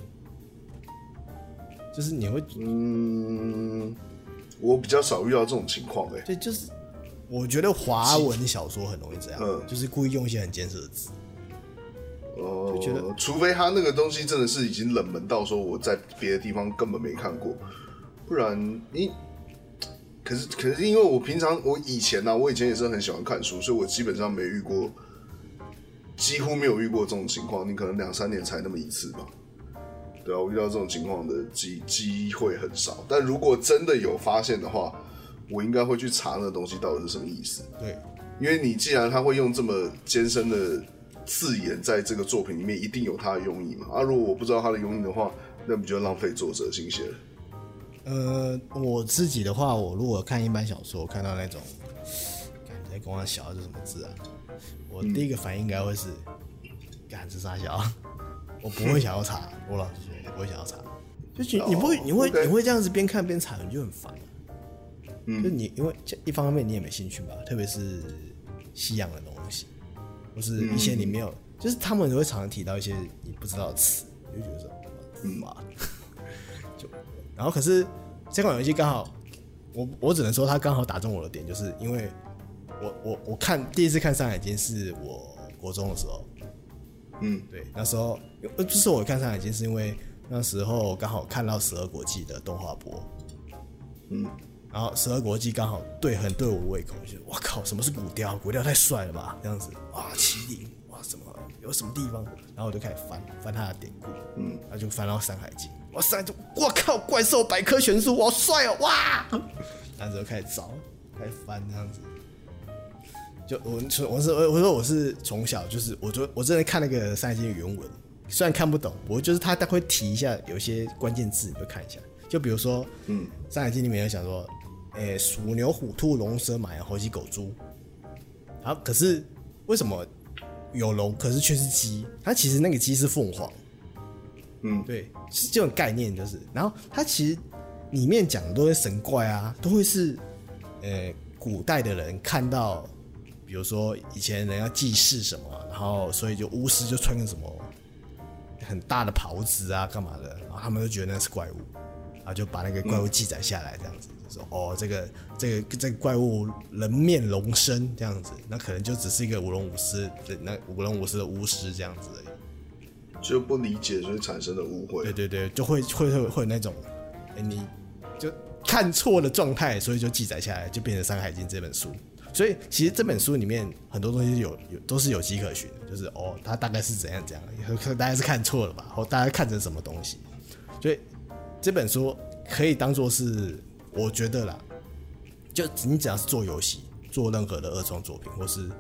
就是你会，嗯，我比较少遇到这种情况，哎，对，就是。我觉得华文小说很容易这样，嗯，就是故意用一些很艰涩的字。哦，就觉得除非他那个东西真的是已经冷门到说我在别的地方根本没看过，不然你，可是可是因为我平常我以前呢、啊，我以前也是很喜欢看书，所以我基本上没遇过，几乎没有遇过这种情况。你可能两三年才那么一次吧？对啊，我遇到这种情况的机机会很少。但如果真的有发现的话，我应该会去查那个东西到底是什么意思。对，因为你既然他会用这么艰深的字眼在这个作品里面，一定有他的用意嘛。啊，如果我不知道他的用意的话，那不就浪费作者心血了？呃，我自己的话，我如果看一般小说，看到那种感觉跟我小是什么字啊，我第一个反应应该会是，干这啥小？我不会想要查。我老实说，我不会想要查。就你你不会你会你会这样子边看边查，你就很烦。就你，因为一方面你也没兴趣吧，特别是西洋的东西，或是一些你没有，嗯、就是他们都会常常提到一些你不知道的词，你就觉得说，嗯。嘛，就，然后可是这款游戏刚好，我我只能说它刚好打中我的点，就是因为我我我看第一次看《山海经》是我国中的时候，嗯，对，那时候就是我看《山海经》是因为那时候刚好看到《十二国际》的动画播，嗯。然后十二国记刚好对很对我胃口，就我靠，什么是骨雕？骨雕太帅了吧？这样子哇，麒麟哇，什么有什么地方？然后我就开始翻翻他的典故，嗯，然后就翻到《山海经》，哇塞，就我靠，怪兽百科全书，好帅哦，哇！然后就开始找，开始翻这样子。就我说我是我说我是从小就是我就我真的看那个《山海经》原文，虽然看不懂，我就是他他会提一下有些关键字，你就看一下。就比如说，嗯，《山海经》里面有讲说。诶，鼠牛虎兔龙蛇马羊猴鸡狗猪，好，可是为什么有龙，可是却是鸡？它其实那个鸡是凤凰，嗯，对，是这种概念，就是，然后它其实里面讲的都是神怪啊，都会是，呃，古代的人看到，比如说以前人要祭祀什么，然后所以就巫师就穿个什么很大的袍子啊，干嘛的，然后他们就觉得那是怪物，然后就把那个怪物记载下来，这样子。嗯说哦，这个这个这个怪物人面龙身这样子，那可能就只是一个舞龙舞狮的那舞龙舞狮的巫师这样子而已，就不理解，所以产生的误会。对对对，就会会会会有那种，哎，你就看错了状态，所以就记载下来，就变成《山海经》这本书。所以其实这本书里面很多东西有有都是有迹可循的，就是哦，它大概是怎样怎样，可能大家是看错了吧，或大家看成什么东西。所以这本书可以当做是。我觉得啦，就你只要是做游戏，做任何的二创作品，或是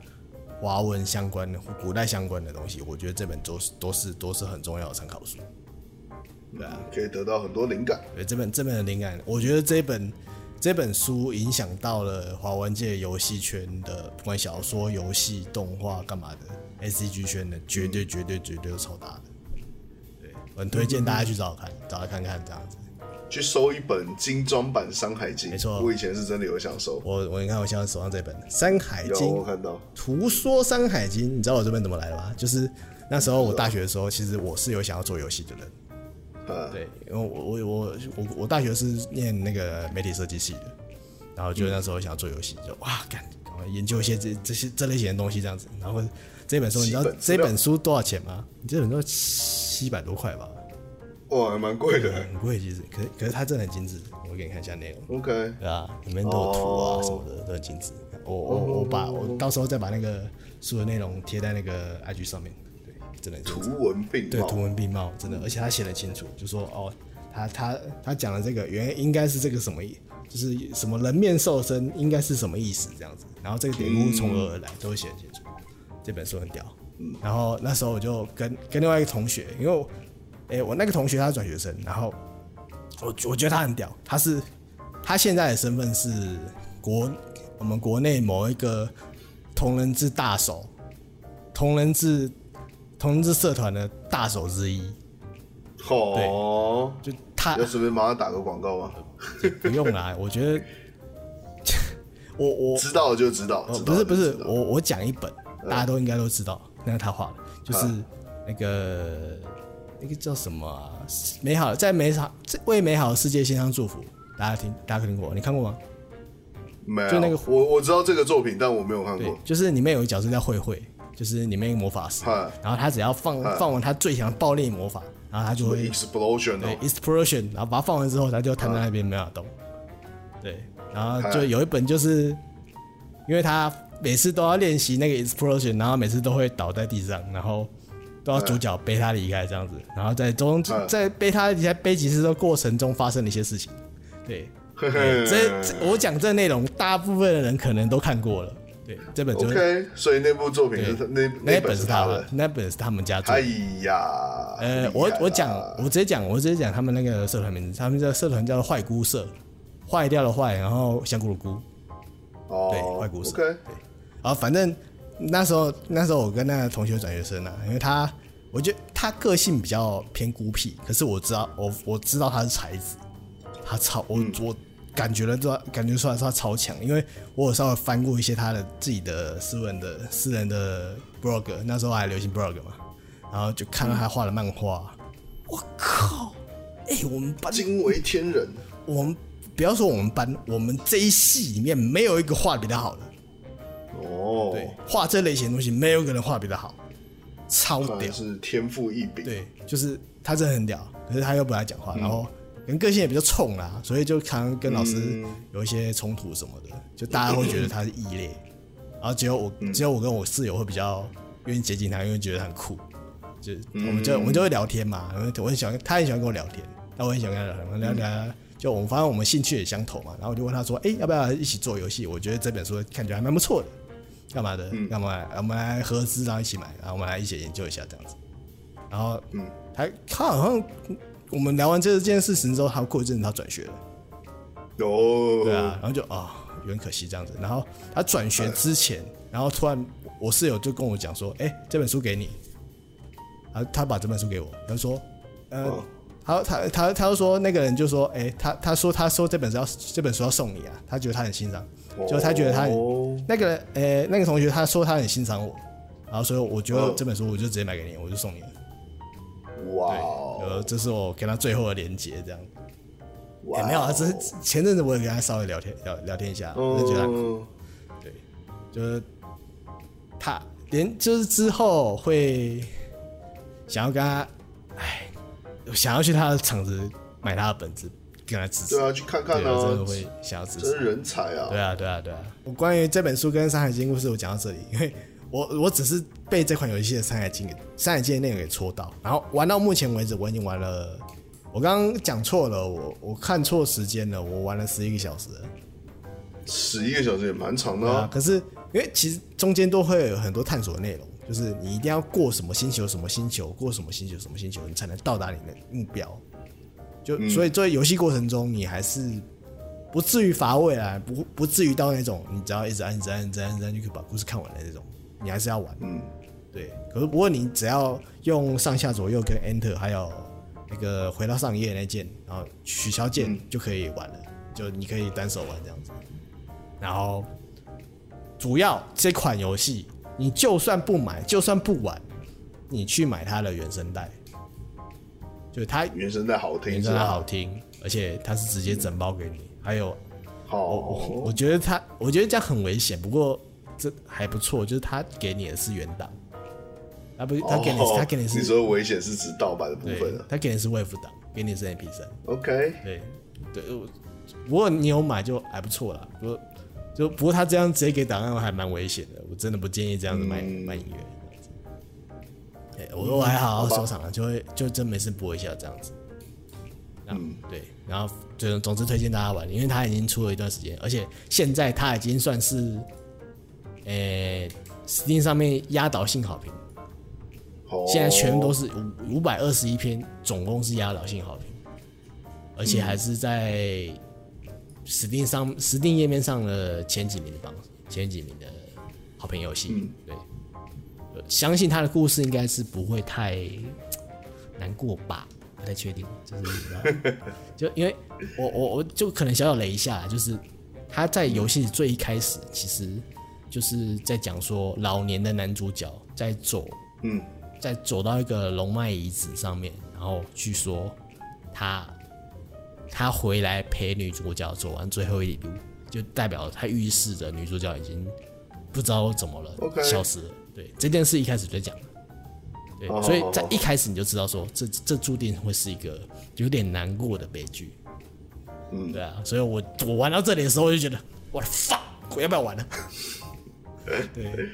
华文相关的、古代相关的东西，我觉得这本都是都是都是很重要的参考书。对啊，可以得到很多灵感。对，这本这本的灵感，我觉得这本这本书影响到了华文界游戏圈的，不管小说、游戏、动画干嘛的，S C G 圈的，绝对绝对绝对都超大的。对，很推荐大家去找看，找来看看这样子。去收一本精装版《山海经》。没错，我以前是真的有想收。我我你看我现在手上这本《山海经》，我看到图说《山海经》，你知道我这本怎么来的吗？就是那时候我大学的时候，其实我是有想要做游戏的人。对，因为我我我我我大学是念那个媒体设计系的，然后就那时候想要做游戏，就哇干，研究一些这这些这类型的东西这样子。然后这本书你知道这本书多少钱吗？你这本书七百多块吧？哇，还蛮贵的，很贵其实。可是可是它真的很精致，我给你看一下内容。OK，对啊，里面都有图啊什么的，都很精致。我我我把我到时候再把那个书的内容贴在那个 IG 上面。对真的图文并茂，对，图文并茂，真的，而且他写的清楚，就说哦，他他他讲的这个原应该是这个什么意，就是什么人面兽身应该是什么意思这样子，然后这个典故从何而来都会写很清楚，这本书很屌。然后那时候我就跟跟另外一个同学，因为我，哎、欸，我那个同学他是转学生，然后我我觉得他很屌，他是他现在的身份是国我们国内某一个同人志大手，同人志。同人志社团的大手之一，哦，就他要顺便帮他打个广告吗？不用啦，我觉得我我知道就知道，不是不是，我我讲一本，大家都应该都知道，那个他画的，就是那个那个叫什么啊？美好在美好为美好的世界献上祝福，大家听大家听过？你看过吗？没有，就那个我我知道这个作品，但我没有看过。就是里面有一个角色叫慧慧。就是里面一个魔法师，然后他只要放放完他最强爆裂魔法，然后他就会 explosion，对 explosion，然后把它放完之后，他就瘫在那边没法动。对，然后就有一本就是，因为他每次都要练习那个 explosion，然后每次都会倒在地上，然后都要主角背他离开这样子，然后在中在背他离开背几次的过程中发生了一些事情。对，这我讲这内容，大部分的人可能都看过了。对，这本就 OK，所以那部作品是那那本是他的，那本是他们家做的。哎呀，呃，我我讲，我直接讲，我直接讲他们那个社团名字，他们这个社团叫做坏菇社，坏掉的坏，然后香菇的菇。哦，对，坏菇社。OK，对，然后反正那时候那时候我跟那个同学转学生啊，因为他我觉得他个性比较偏孤僻，可是我知道我我知道他是才子，他超我我。感觉了，这感觉出来是他超强，因为我有稍微翻过一些他的自己的私人的私人的 blog，那时候还流行 blog 嘛，然后就看到他画的漫画，我、嗯、靠，哎、欸，我们班惊为天人，我们不要说我们班，我们这一系里面没有一个画的比他好的，哦，对，画这类型的东西没有一个人画比他好，超屌，是天赋异禀，对，就是他真的很屌，可是他又不爱讲话，嗯、然后。人个性也比较冲啦，所以就常常跟老师有一些冲突什么的，嗯、就大家会觉得他是异类，然后只有我，只有我跟我室友会比较愿意接近他，因为觉得他很酷，就我们就我们就会聊天嘛，我很喜欢，他很喜欢跟我聊天，那我很喜欢跟他聊天，聊聊，就我们发现我们兴趣也相投嘛，然后我就问他说，哎、欸，要不要一起做游戏？我觉得这本书看起来还蛮不错的，干嘛的？干嘛？我们来合资，然后一起买，然后我们来一起研究一下这样子，然后，嗯，他他好像。我们聊完这件事情之后，他过一阵子他转学了，有对啊，然后就啊，有点可惜这样子。然后他转学之前，然后突然我室友就跟我讲说：“哎，这本书给你。”啊，他把这本书给我，他说：“呃，他他他他就说那个人就说：哎，他他说他说这本书要这本书要送你啊，他觉得他很欣赏，就他觉得他那个呃那个同学他说他很欣赏我，然后所以我觉得这本书我就直接买给你，我就送你了。”哇，呃，这是我跟他最后的连接，这样。也没有啊，只是前阵子我也跟他稍微聊天聊聊天一下，我就觉得他酷。对，就是他连就是之后会想要跟他，哎，想要去他的厂子买他的本子，跟他支持。对啊，去看看啊，真的会想要支持。真人才啊！对啊，对啊，对啊。我关于这本书跟《山海经》故事，我讲到这里，因为。我我只是被这款游戏的《山海经》给《山海经》的内容给戳到，然后玩到目前为止，我已经玩了。我刚刚讲错了，我我看错时间了，我玩了十一个小时了。十一个小时也蛮长的啊。可是因为其实中间都会有很多探索内容，就是你一定要过什么星球、什么星球，过什么星球、什么星球，你才能到达你的目标。就、嗯、所以在游戏过程中，你还是不至于乏味啊，不不至于到那种你只要一直按、一直按、一直按、一直按就可以把故事看完的那种。你还是要玩，嗯，对。可是不过你只要用上下左右跟 Enter，还有那个回到上一页那键，然后取消键就可以玩了，嗯、就你可以单手玩这样子。然后主要这款游戏，你就算不买，就算不玩，你去买它的原声带，就它原声带好听，原声带好听，而且它是直接整包给你。嗯、还有，好，我我觉得它，我觉得这样很危险，不过这还不错，就是它给你的是原档。他不，他给你，他给你是。你说危险是指盗版的部分了。他给你是 WAV 档，给你是 MP 三。OK。对对，不过你有买就还不错啦。不过就不过他这样直接给档案还蛮危险的，我真的不建议这样子卖卖音乐。对，我我还好好收藏了，就会就真没事播一下这样子。嗯，对，然后就总之推荐大家玩，因为他已经出了一段时间，而且现在他已经算是，诶，Steam 上面压倒性好评。现在全都是五五百二十一篇，总共是压倒性好评，而且还是在 Steam 上 Steam 页面上的前几名的榜，前几名的好评游戏。嗯、对，相信他的故事应该是不会太难过吧？不太确定，就是 就因为我我我就可能小小雷一下，就是他在游戏最一开始，其实就是在讲说老年的男主角在走，嗯。在走到一个龙脉遗址上面，然后据说他他回来陪女主角走完最后一里路，就代表他预示着女主角已经不知道怎么了.消失了。对，这件事一开始就讲了，对，oh, 所以在一开始你就知道说这这注定会是一个有点难过的悲剧。嗯，对啊，所以我我玩到这里的时候我就觉得我的 fuck，我要不要玩呢？对。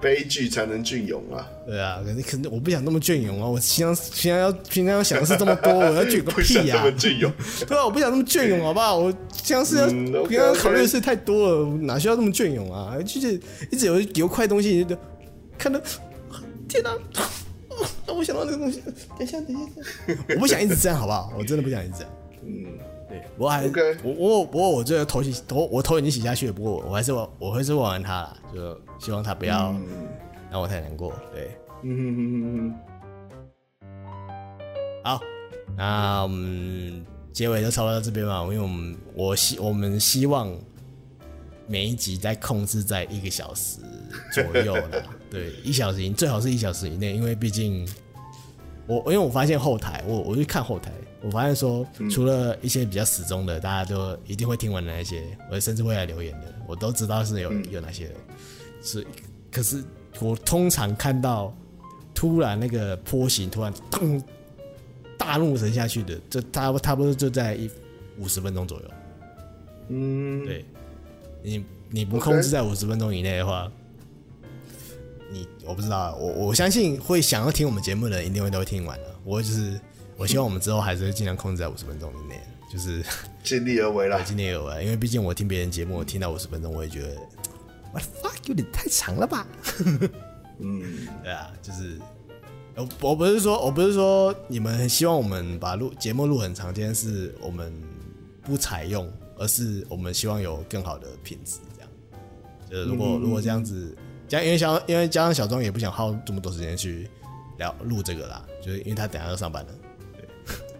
悲剧才能隽永啊！对啊，可是可能我不想那么隽永啊！我平常平常要平常要想的是这么多，我要隽个 屁呀、啊！不想这么隽永，对啊，我不想那么隽永，好不好？我平常是要平常考虑的事太多了，哪需要那么隽永啊？就是一直有有块东西，看到天哪、啊，让我想到那个东西。等一下，等一下，我不想一直这样，好不好？我真的不想一直这样。嗯。对，我还 Okay. 我我不过我这个头洗头我头已经洗下去了，不过我还是我我还是玩完他了，就希望他不要让我太难过。对，嗯哼哼哼哼。好，那我们结尾就差不多到这边吧，因为我们我希我们希望每一集在控制在一个小时左右了，对，一小时以最好是一小时以内，因为毕竟我因为我发现后台我我去看后台。我发现说，除了一些比较死忠的，嗯、大家都一定会听完的那些，我甚至会来留言的，我都知道是有、嗯、有哪些人。是，可是我通常看到突然那个坡形突然咚大怒沉下去的，就差差不多就在一五十分钟左右。嗯，对，你你不控制在五十分钟以内的话你我不知道，我我相信会想要听我们节目的人一定会都会听完的。我就是。我希望我们之后还是会尽量控制在五十分钟以内，就是 尽力而为啦，尽力而为。因为毕竟我听别人节目，我听到五十分钟，我也觉得，What fuck，有点太长了吧？嗯，对啊，就是我我不是说，我不是说你们希望我们把录节目录很长，今天是我们不采用，而是我们希望有更好的品质。这样，就是如果、嗯、如果这样子，加因为小因为加上小庄也不想耗这么多时间去聊录这个啦，就是因为他等下要上班了。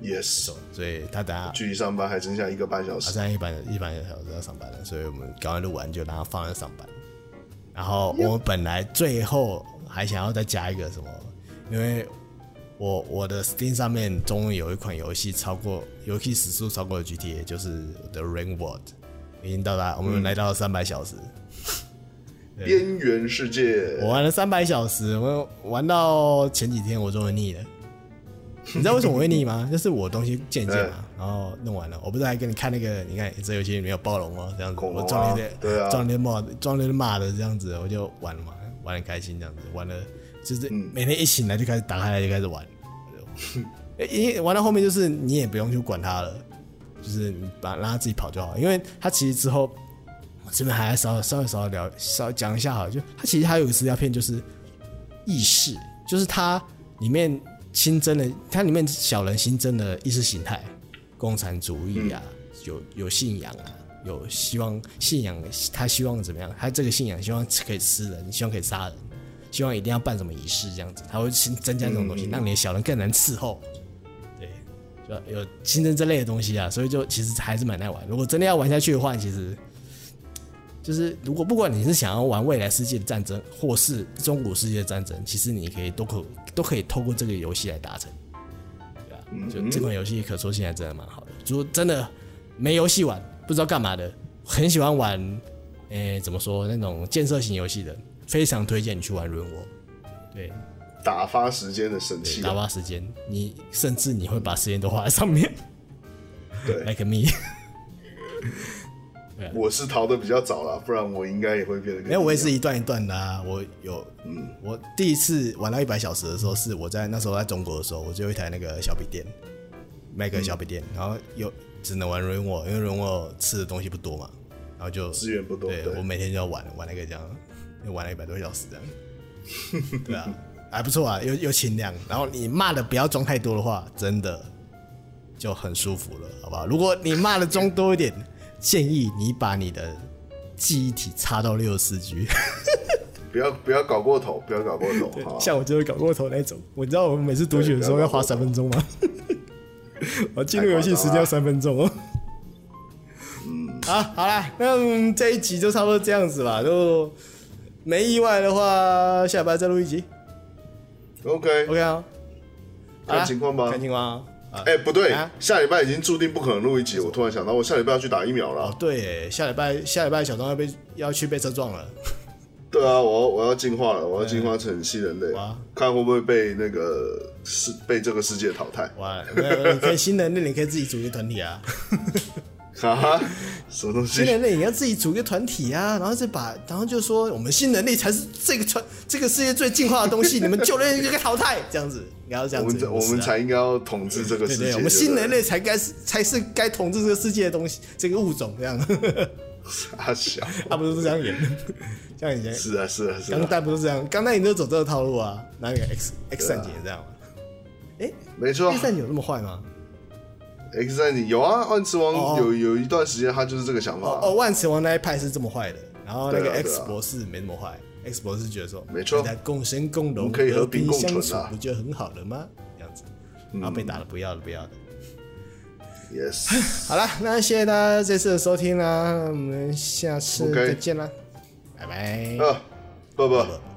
Yes，所以他等下距离上班还剩下一个半小时，还剩下一半一半个小时要上班了，所以我们刚刚录完就让他放在上班。然后我们本来最后还想要再加一个什么，因为我我的 Steam 上面终于有一款游戏超过游戏时速超过了 GTA，就是 The Rain World，已经到达我们来到了三百小时。边缘世界，我玩了三百小时，我玩到前几天我终于腻了。你知道为什么我会腻吗？就是我东西渐渐嘛，然后弄完了，我不是还给你看那个？你看这游戏里面有暴龙哦？这样子，我装了一堆，装了一堆骂，装了一堆骂的这样子，我就玩了嘛，玩的开心这样子，玩了就是每天一醒来就开始打开来就开始玩，因为玩到后面就是你也不用去管它了，就是你把让它自己跑就好，因为它其实之后我这边还要稍微稍微稍微聊稍讲一下哈，就它其实还有一个资料片就是意识，就是它里面。新增的，它里面小人新增的意识形态，共产主义啊，有有信仰啊，有希望信仰，他希望怎么样？他这个信仰希望可以吃人，希望可以杀人，希望一定要办什么仪式这样子，他会新增加这种东西，让你的小人更难伺候。对，就有新增这类的东西啊，所以就其实还是蛮耐玩。如果真的要玩下去的话，其实就是如果不管你是想要玩未来世界的战争，或是中古世界的战争，其实你可以都可都可以透过这个游戏来达成。对啊，就这款游戏可说现在真的蛮好的。如果真的没游戏玩，不知道干嘛的，很喜欢玩，诶、欸，怎么说那种建设型游戏的，非常推荐你去玩《Ruin World》。对。打发时间的神器，打发时间，你甚至你会把时间都花在上面。对，like me。我是逃的比较早了，不然我应该也会变得。因为我也是一段一段的啊。我有，嗯，我第一次玩到一百小时的时候，是我在那时候在中国的时候，我就有一台那个小笔电，Mac 小笔电，然后有只能玩 Ruin World，因为 Ruin World 吃的东西不多嘛，然后就资源不多。对，对我每天就要玩玩那个这样，又玩了一百多小时这样。对啊。还不错啊，又又轻量，然后你骂的不要装太多的话，真的就很舒服了，好不好？如果你骂的装多一点，建议你把你的记忆体插到六十四 G，不要不要搞过头，不要搞过头，像我就会搞过头那种。我知道我们每次读取的时候要花三分钟吗？我进入游戏时间要三分钟哦。嗯，好，好啦，那这一集就差不多这样子吧。就没意外的话，下礼拜再录一集。OK OK 啊，看情况吧。看情况啊。哎，不对，下礼拜已经注定不可能录一集。我突然想到，我下礼拜要去打疫苗了。哦，对，下礼拜下礼拜小张要被要去被车撞了。对啊，我我要进化了，我要进化成新人类，看会不会被那个世被这个世界淘汰。哇，你可以新人类，你可以自己组一个团体啊。啊？什么东西？新人类你要自己组一个团体啊，然后再把，然后就说我们新人类才是这个传这个世界最进化的东西，你们旧人类应该淘汰，这样子，你要这样子。我们我们才应该要统治这个世界。对，我们新人类才该是才是该统治这个世界的东西，这个物种这样。傻小，他不是这样演，像以前是啊是啊是啊。钢弹不是这样，钢弹你都走这个套路啊，拿个 X X 战警这样吗？哎，没错，X 战警有那么坏吗？X 战警有啊，万磁王有有一段时间他就是这个想法。哦，万磁王那一派是这么坏的，然后那个 X 博士没那么坏。X 博士觉得说，没错，大家共生共荣，可以和平共处，不就很好了吗？这样子，然后被打了，不要了，不要了。Yes，好了，那谢谢大家这次的收听啦，我们下次再见啦，拜拜。啊，不不。